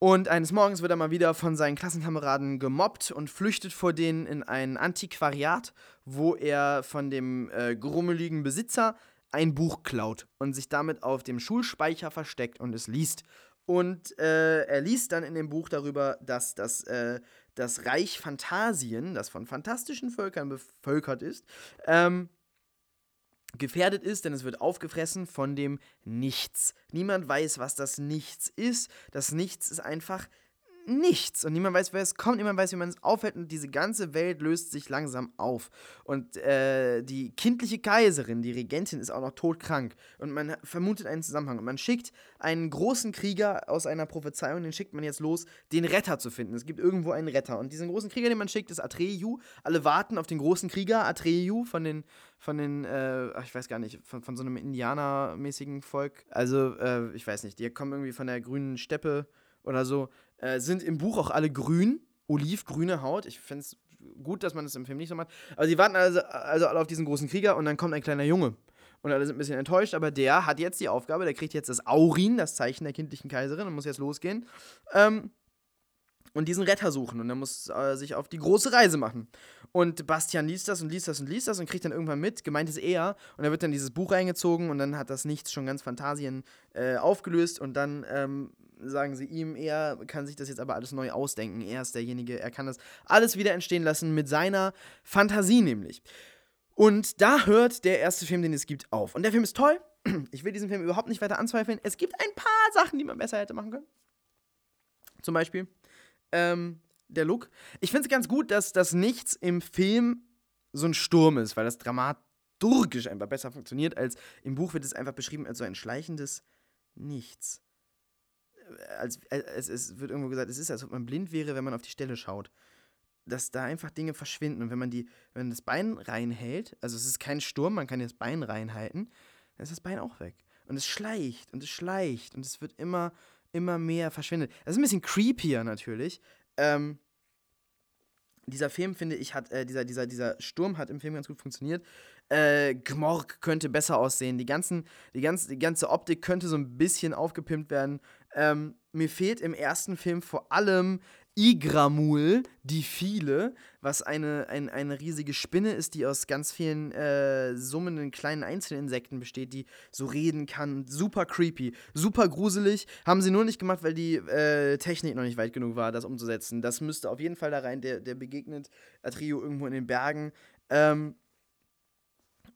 Und eines Morgens wird er mal wieder von seinen Klassenkameraden gemobbt und flüchtet vor denen in ein Antiquariat, wo er von dem äh, grummeligen Besitzer ein Buch klaut und sich damit auf dem Schulspeicher versteckt und es liest. Und äh, er liest dann in dem Buch darüber, dass das, äh, das Reich Phantasien, das von fantastischen Völkern bevölkert ist, ähm, gefährdet ist, denn es wird aufgefressen von dem Nichts. Niemand weiß, was das Nichts ist. Das Nichts ist einfach nichts und niemand weiß, wer es kommt, niemand weiß, wie man es aufhält und diese ganze Welt löst sich langsam auf. Und äh, die kindliche Kaiserin, die Regentin, ist auch noch todkrank und man vermutet einen Zusammenhang und man schickt einen großen Krieger aus einer Prophezeiung, den schickt man jetzt los, den Retter zu finden. Es gibt irgendwo einen Retter und diesen großen Krieger, den man schickt, ist Atreyu. Alle warten auf den großen Krieger Atreyu von den von den, äh, ich weiß gar nicht, von, von so einem Indianermäßigen Volk. Also, äh, ich weiß nicht, die kommen irgendwie von der grünen Steppe oder so. Äh, sind im Buch auch alle grün, olivgrüne Haut. Ich finde es gut, dass man das im Film nicht so macht. Aber sie warten also, also alle auf diesen großen Krieger und dann kommt ein kleiner Junge. Und alle sind ein bisschen enttäuscht, aber der hat jetzt die Aufgabe, der kriegt jetzt das Aurin, das Zeichen der kindlichen Kaiserin, und muss jetzt losgehen. Ähm, und diesen Retter suchen. Und er muss äh, sich auf die große Reise machen. Und Bastian liest das und liest das und liest das und kriegt dann irgendwann mit, gemeint ist er. Und er wird dann dieses Buch reingezogen und dann hat das Nichts schon ganz Fantasien äh, aufgelöst. Und dann ähm, sagen sie ihm, er kann sich das jetzt aber alles neu ausdenken. Er ist derjenige, er kann das alles wieder entstehen lassen mit seiner Fantasie nämlich. Und da hört der erste Film, den es gibt, auf. Und der Film ist toll. Ich will diesen Film überhaupt nicht weiter anzweifeln. Es gibt ein paar Sachen, die man besser hätte machen können. Zum Beispiel ähm, der Look. Ich finde es ganz gut, dass das Nichts im Film so ein Sturm ist, weil das dramaturgisch einfach besser funktioniert als im Buch wird es einfach beschrieben als so ein schleichendes Nichts als, als, es wird irgendwo gesagt, es ist, als ob man blind wäre, wenn man auf die Stelle schaut. Dass da einfach Dinge verschwinden. Und wenn man die, wenn man das Bein reinhält, also es ist kein Sturm, man kann das Bein reinhalten, dann ist das Bein auch weg. Und es schleicht und es schleicht und es wird immer, immer mehr verschwindet. Das ist ein bisschen creepier natürlich. Ähm, dieser Film, finde ich, hat, äh, dieser, dieser, dieser Sturm hat im Film ganz gut funktioniert. Äh, Gmorg könnte besser aussehen. Die, ganzen, die, ganze, die ganze Optik könnte so ein bisschen aufgepimpt werden. Ähm, mir fehlt im ersten Film vor allem Igramul, die viele, was eine, ein, eine riesige Spinne ist, die aus ganz vielen äh, summenden kleinen Einzelinsekten besteht, die so reden kann. Super creepy, super gruselig. Haben sie nur nicht gemacht, weil die äh, Technik noch nicht weit genug war, das umzusetzen. Das müsste auf jeden Fall da rein. Der, der begegnet Atrio irgendwo in den Bergen. Ähm,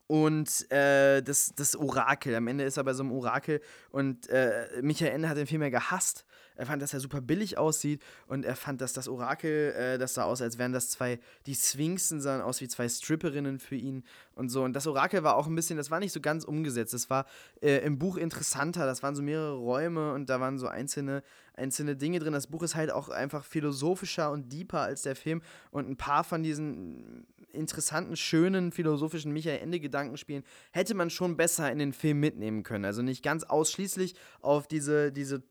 und äh, das, das Orakel. Am Ende ist er bei so einem Orakel und äh, Michael Ende hat den Film ja gehasst, er fand, dass er super billig aussieht und er fand, dass das Orakel, äh, das sah aus, als wären das zwei, die Sphinxen sahen aus wie zwei Stripperinnen für ihn und so. Und das Orakel war auch ein bisschen, das war nicht so ganz umgesetzt. Das war äh, im Buch interessanter, das waren so mehrere Räume und da waren so einzelne, einzelne Dinge drin. Das Buch ist halt auch einfach philosophischer und deeper als der Film und ein paar von diesen interessanten, schönen, philosophischen Michael-Ende-Gedankenspielen hätte man schon besser in den Film mitnehmen können. Also nicht ganz ausschließlich auf diese, diese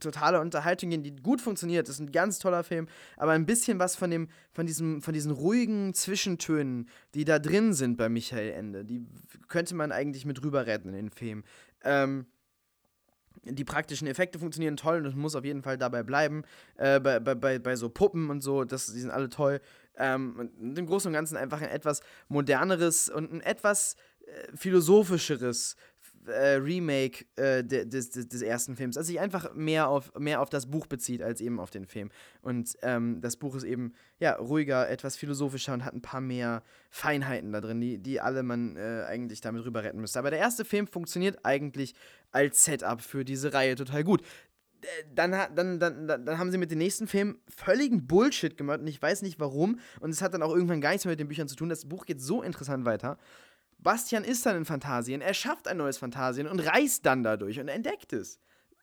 totale Unterhaltung gehen, die gut funktioniert. Das ist ein ganz toller Film, aber ein bisschen was von dem, von diesem, von diesen ruhigen Zwischentönen, die da drin sind bei Michael Ende, die könnte man eigentlich mit rüber retten in den Film. Ähm, die praktischen Effekte funktionieren toll und das muss auf jeden Fall dabei bleiben. Äh, bei, bei, bei so Puppen und so, das, die sind alle toll. Ähm, und im Großen und Ganzen einfach ein etwas moderneres und ein etwas äh, philosophischeres äh, Remake äh, des, des, des, ersten Films, das sich einfach mehr auf, mehr auf das Buch bezieht als eben auf den Film. Und ähm, das Buch ist eben ja, ruhiger, etwas philosophischer und hat ein paar mehr Feinheiten da drin, die, die alle man äh, eigentlich damit rüber retten müsste. Aber der erste Film funktioniert eigentlich als Setup für diese Reihe total gut dann, dann, dann, dann haben sie mit den nächsten Filmen völligen Bullshit gemacht und ich weiß nicht warum. Und es hat dann auch irgendwann gar nichts mehr mit den Büchern zu tun. Das Buch geht so interessant weiter. Bastian ist dann in Fantasien, er schafft ein neues Fantasien und reist dann dadurch und entdeckt es.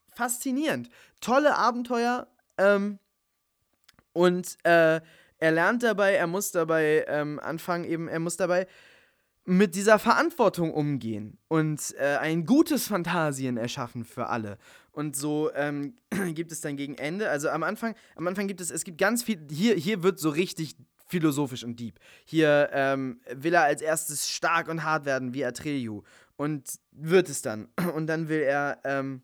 Faszinierend. Tolle Abenteuer. Ähm, und äh, er lernt dabei, er muss dabei ähm, anfangen, eben, er muss dabei mit dieser Verantwortung umgehen und äh, ein gutes Fantasien erschaffen für alle. Und so ähm, gibt es dann gegen Ende, also am Anfang, am Anfang gibt es, es gibt ganz viel, hier, hier wird so richtig philosophisch und deep. Hier ähm, will er als erstes stark und hart werden wie Atreyu und wird es dann. Und dann will er, ähm,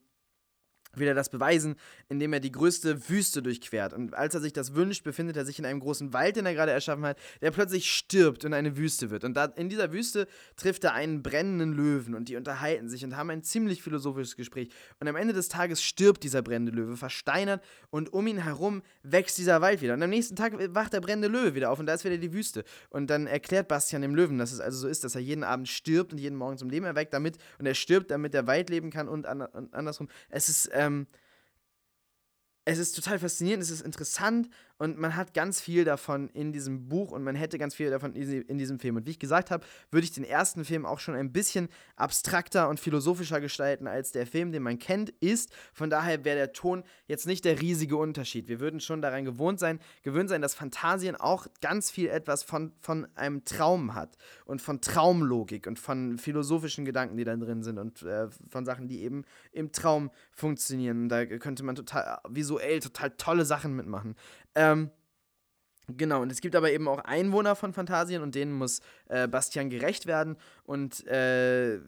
will er das beweisen, indem er die größte Wüste durchquert. Und als er sich das wünscht, befindet er sich in einem großen Wald, den er gerade erschaffen hat, der plötzlich stirbt und eine Wüste wird. Und da, in dieser Wüste trifft er einen brennenden Löwen und die unterhalten sich und haben ein ziemlich philosophisches Gespräch. Und am Ende des Tages stirbt dieser brennende Löwe, versteinert und um ihn herum wächst dieser Wald wieder. Und am nächsten Tag wacht der brennende Löwe wieder auf und da ist wieder die Wüste. Und dann erklärt Bastian dem Löwen, dass es also so ist, dass er jeden Abend stirbt und jeden Morgen zum Leben erweckt, damit und er stirbt, damit der Wald leben kann und, an, und andersrum. Es ist ähm, es ist total faszinierend, es ist interessant und man hat ganz viel davon in diesem Buch und man hätte ganz viel davon in diesem Film. Und wie ich gesagt habe, würde ich den ersten Film auch schon ein bisschen abstrakter und philosophischer gestalten, als der Film, den man kennt, ist. Von daher wäre der Ton jetzt nicht der riesige Unterschied. Wir würden schon daran gewohnt sein, gewöhnt sein, dass Fantasien auch ganz viel etwas von, von einem Traum hat und von Traumlogik und von philosophischen Gedanken, die da drin sind und äh, von Sachen, die eben im Traum funktionieren. Und da könnte man total visuell total tolle Sachen mitmachen. Ähm, Genau, und es gibt aber eben auch Einwohner von Phantasien und denen muss äh, Bastian gerecht werden. Und äh,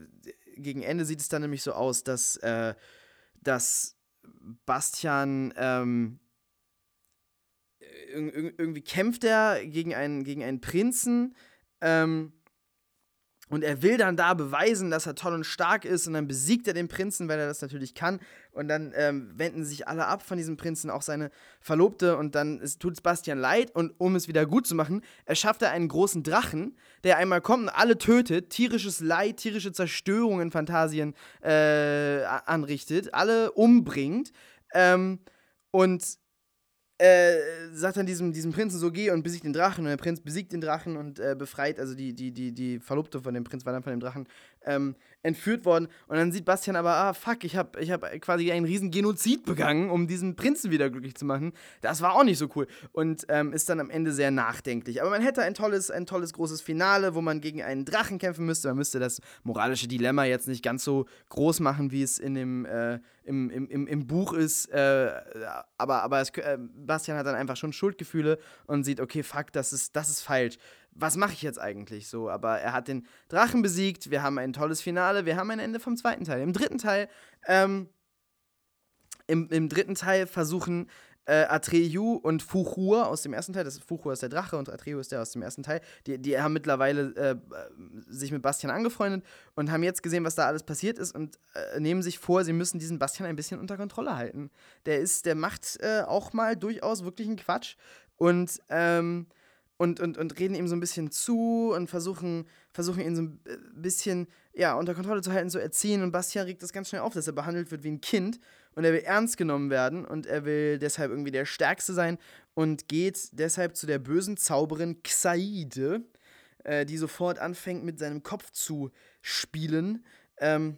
gegen Ende sieht es dann nämlich so aus, dass, äh, dass Bastian ähm, irgendwie kämpft er gegen einen, gegen einen Prinzen. Ähm, und er will dann da beweisen, dass er toll und stark ist. Und dann besiegt er den Prinzen, weil er das natürlich kann. Und dann ähm, wenden sich alle ab von diesem Prinzen, auch seine Verlobte. Und dann tut es Bastian leid. Und um es wieder gut zu machen, erschafft er einen großen Drachen, der einmal kommt und alle tötet, tierisches Leid, tierische Zerstörung in Phantasien äh, anrichtet, alle umbringt. Ähm, und äh, sagt dann diesem, diesem Prinzen so, geh und besiegt den Drachen. Und der Prinz besiegt den Drachen und äh, befreit, also die, die, die, die Verlobte von dem Prinz war dann von dem Drachen ähm, entführt worden. Und dann sieht Bastian aber, ah, fuck, ich habe ich hab quasi einen riesen Genozid begangen, um diesen Prinzen wieder glücklich zu machen. Das war auch nicht so cool. Und ähm, ist dann am Ende sehr nachdenklich. Aber man hätte ein tolles, ein tolles großes Finale, wo man gegen einen Drachen kämpfen müsste. Man müsste das moralische Dilemma jetzt nicht ganz so groß machen, wie es in dem, äh, im, im, im, im Buch ist. Äh, aber aber es, äh, Bastian hat dann einfach schon Schuldgefühle und sieht, okay, fuck, das ist, das ist falsch was mache ich jetzt eigentlich so? Aber er hat den Drachen besiegt, wir haben ein tolles Finale, wir haben ein Ende vom zweiten Teil. Im dritten Teil, ähm, im, im dritten Teil versuchen äh, Atreyu und Fuchur aus dem ersten Teil, das Fuchur ist der Drache und Atreyu ist der aus dem ersten Teil, die, die haben mittlerweile äh, sich mit Bastian angefreundet und haben jetzt gesehen, was da alles passiert ist und äh, nehmen sich vor, sie müssen diesen Bastian ein bisschen unter Kontrolle halten. Der ist, der macht äh, auch mal durchaus wirklich einen Quatsch und ähm, und, und, und reden ihm so ein bisschen zu und versuchen, versuchen ihn so ein äh, bisschen ja, unter Kontrolle zu halten, zu erziehen. Und Bastian regt das ganz schnell auf, dass er behandelt wird wie ein Kind und er will ernst genommen werden und er will deshalb irgendwie der Stärkste sein und geht deshalb zu der bösen Zauberin Xaide, äh, die sofort anfängt mit seinem Kopf zu spielen. Ähm,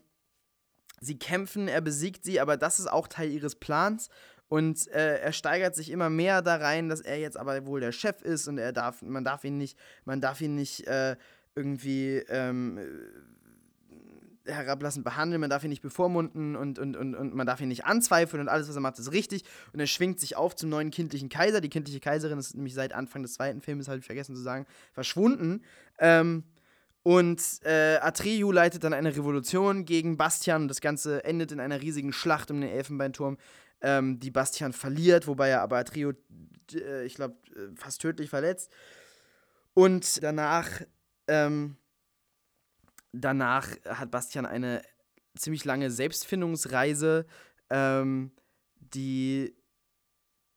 sie kämpfen, er besiegt sie, aber das ist auch Teil ihres Plans. Und äh, er steigert sich immer mehr da rein, dass er jetzt aber wohl der Chef ist und er darf, man darf ihn nicht, man darf ihn nicht äh, irgendwie ähm, äh, herablassend behandeln, man darf ihn nicht bevormunden und, und, und, und man darf ihn nicht anzweifeln und alles, was er macht, ist richtig. Und er schwingt sich auf zum neuen kindlichen Kaiser. Die kindliche Kaiserin ist nämlich seit Anfang des zweiten Films, habe ich vergessen zu sagen, verschwunden. Ähm, und äh, Atreyu leitet dann eine Revolution gegen Bastian und das Ganze endet in einer riesigen Schlacht um den Elfenbeinturm ähm, die Bastian verliert, wobei er aber Trio, äh, ich glaube, äh, fast tödlich verletzt. Und danach, ähm, danach hat Bastian eine ziemlich lange Selbstfindungsreise, ähm, die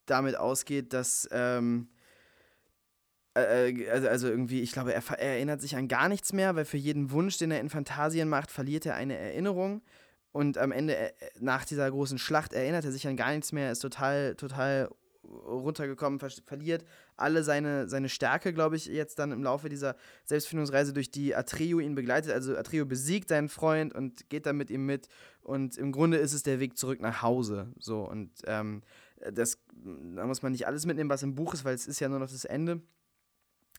damit ausgeht, dass ähm, äh, äh, also, also irgendwie, ich glaube, er, er, erinnert sich an gar nichts mehr, weil für jeden Wunsch, den er in Fantasien macht, verliert er eine Erinnerung. Und am Ende, äh, nach dieser großen Schlacht, erinnert er sich an gar nichts mehr, ist total, total runtergekommen, ver verliert alle seine, seine Stärke, glaube ich, jetzt dann im Laufe dieser Selbstfindungsreise, durch die Atreo ihn begleitet. Also Atreo besiegt seinen Freund und geht dann mit ihm mit. Und im Grunde ist es der Weg zurück nach Hause. So, und ähm, das, da muss man nicht alles mitnehmen, was im Buch ist, weil es ist ja nur noch das Ende.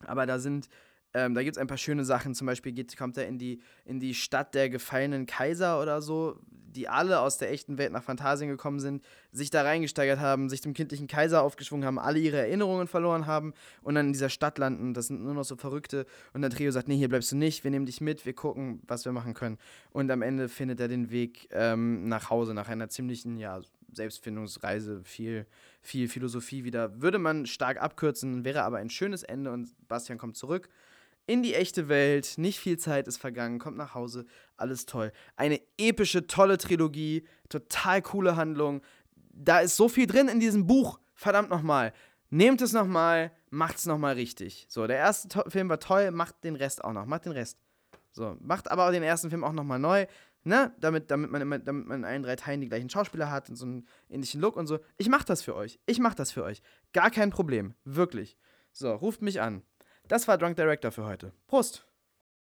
Aber da sind, ähm, da gibt es ein paar schöne Sachen. Zum Beispiel geht, kommt er in die, in die Stadt der gefallenen Kaiser oder so, die alle aus der echten Welt nach Phantasien gekommen sind, sich da reingesteigert haben, sich zum kindlichen Kaiser aufgeschwungen haben, alle ihre Erinnerungen verloren haben und dann in dieser Stadt landen. Das sind nur noch so Verrückte. Und der Trio sagt, nee, hier bleibst du nicht, wir nehmen dich mit, wir gucken, was wir machen können. Und am Ende findet er den Weg ähm, nach Hause, nach einer ziemlichen, ja, Selbstfindungsreise, viel, viel Philosophie wieder. Würde man stark abkürzen, wäre aber ein schönes Ende und Bastian kommt zurück in die echte Welt. Nicht viel Zeit ist vergangen, kommt nach Hause, alles toll. Eine epische, tolle Trilogie, total coole Handlung. Da ist so viel drin in diesem Buch. Verdammt nochmal. Nehmt es nochmal, macht es nochmal richtig. So, der erste Film war toll, macht den Rest auch noch. Macht den Rest. So, macht aber den ersten Film auch nochmal neu ne, damit, damit, man damit man in allen drei Teilen die gleichen Schauspieler hat und so einen ähnlichen Look und so. Ich mach das für euch. Ich mach das für euch. Gar kein Problem. Wirklich. So, ruft mich an. Das war Drunk Director für heute. Prost!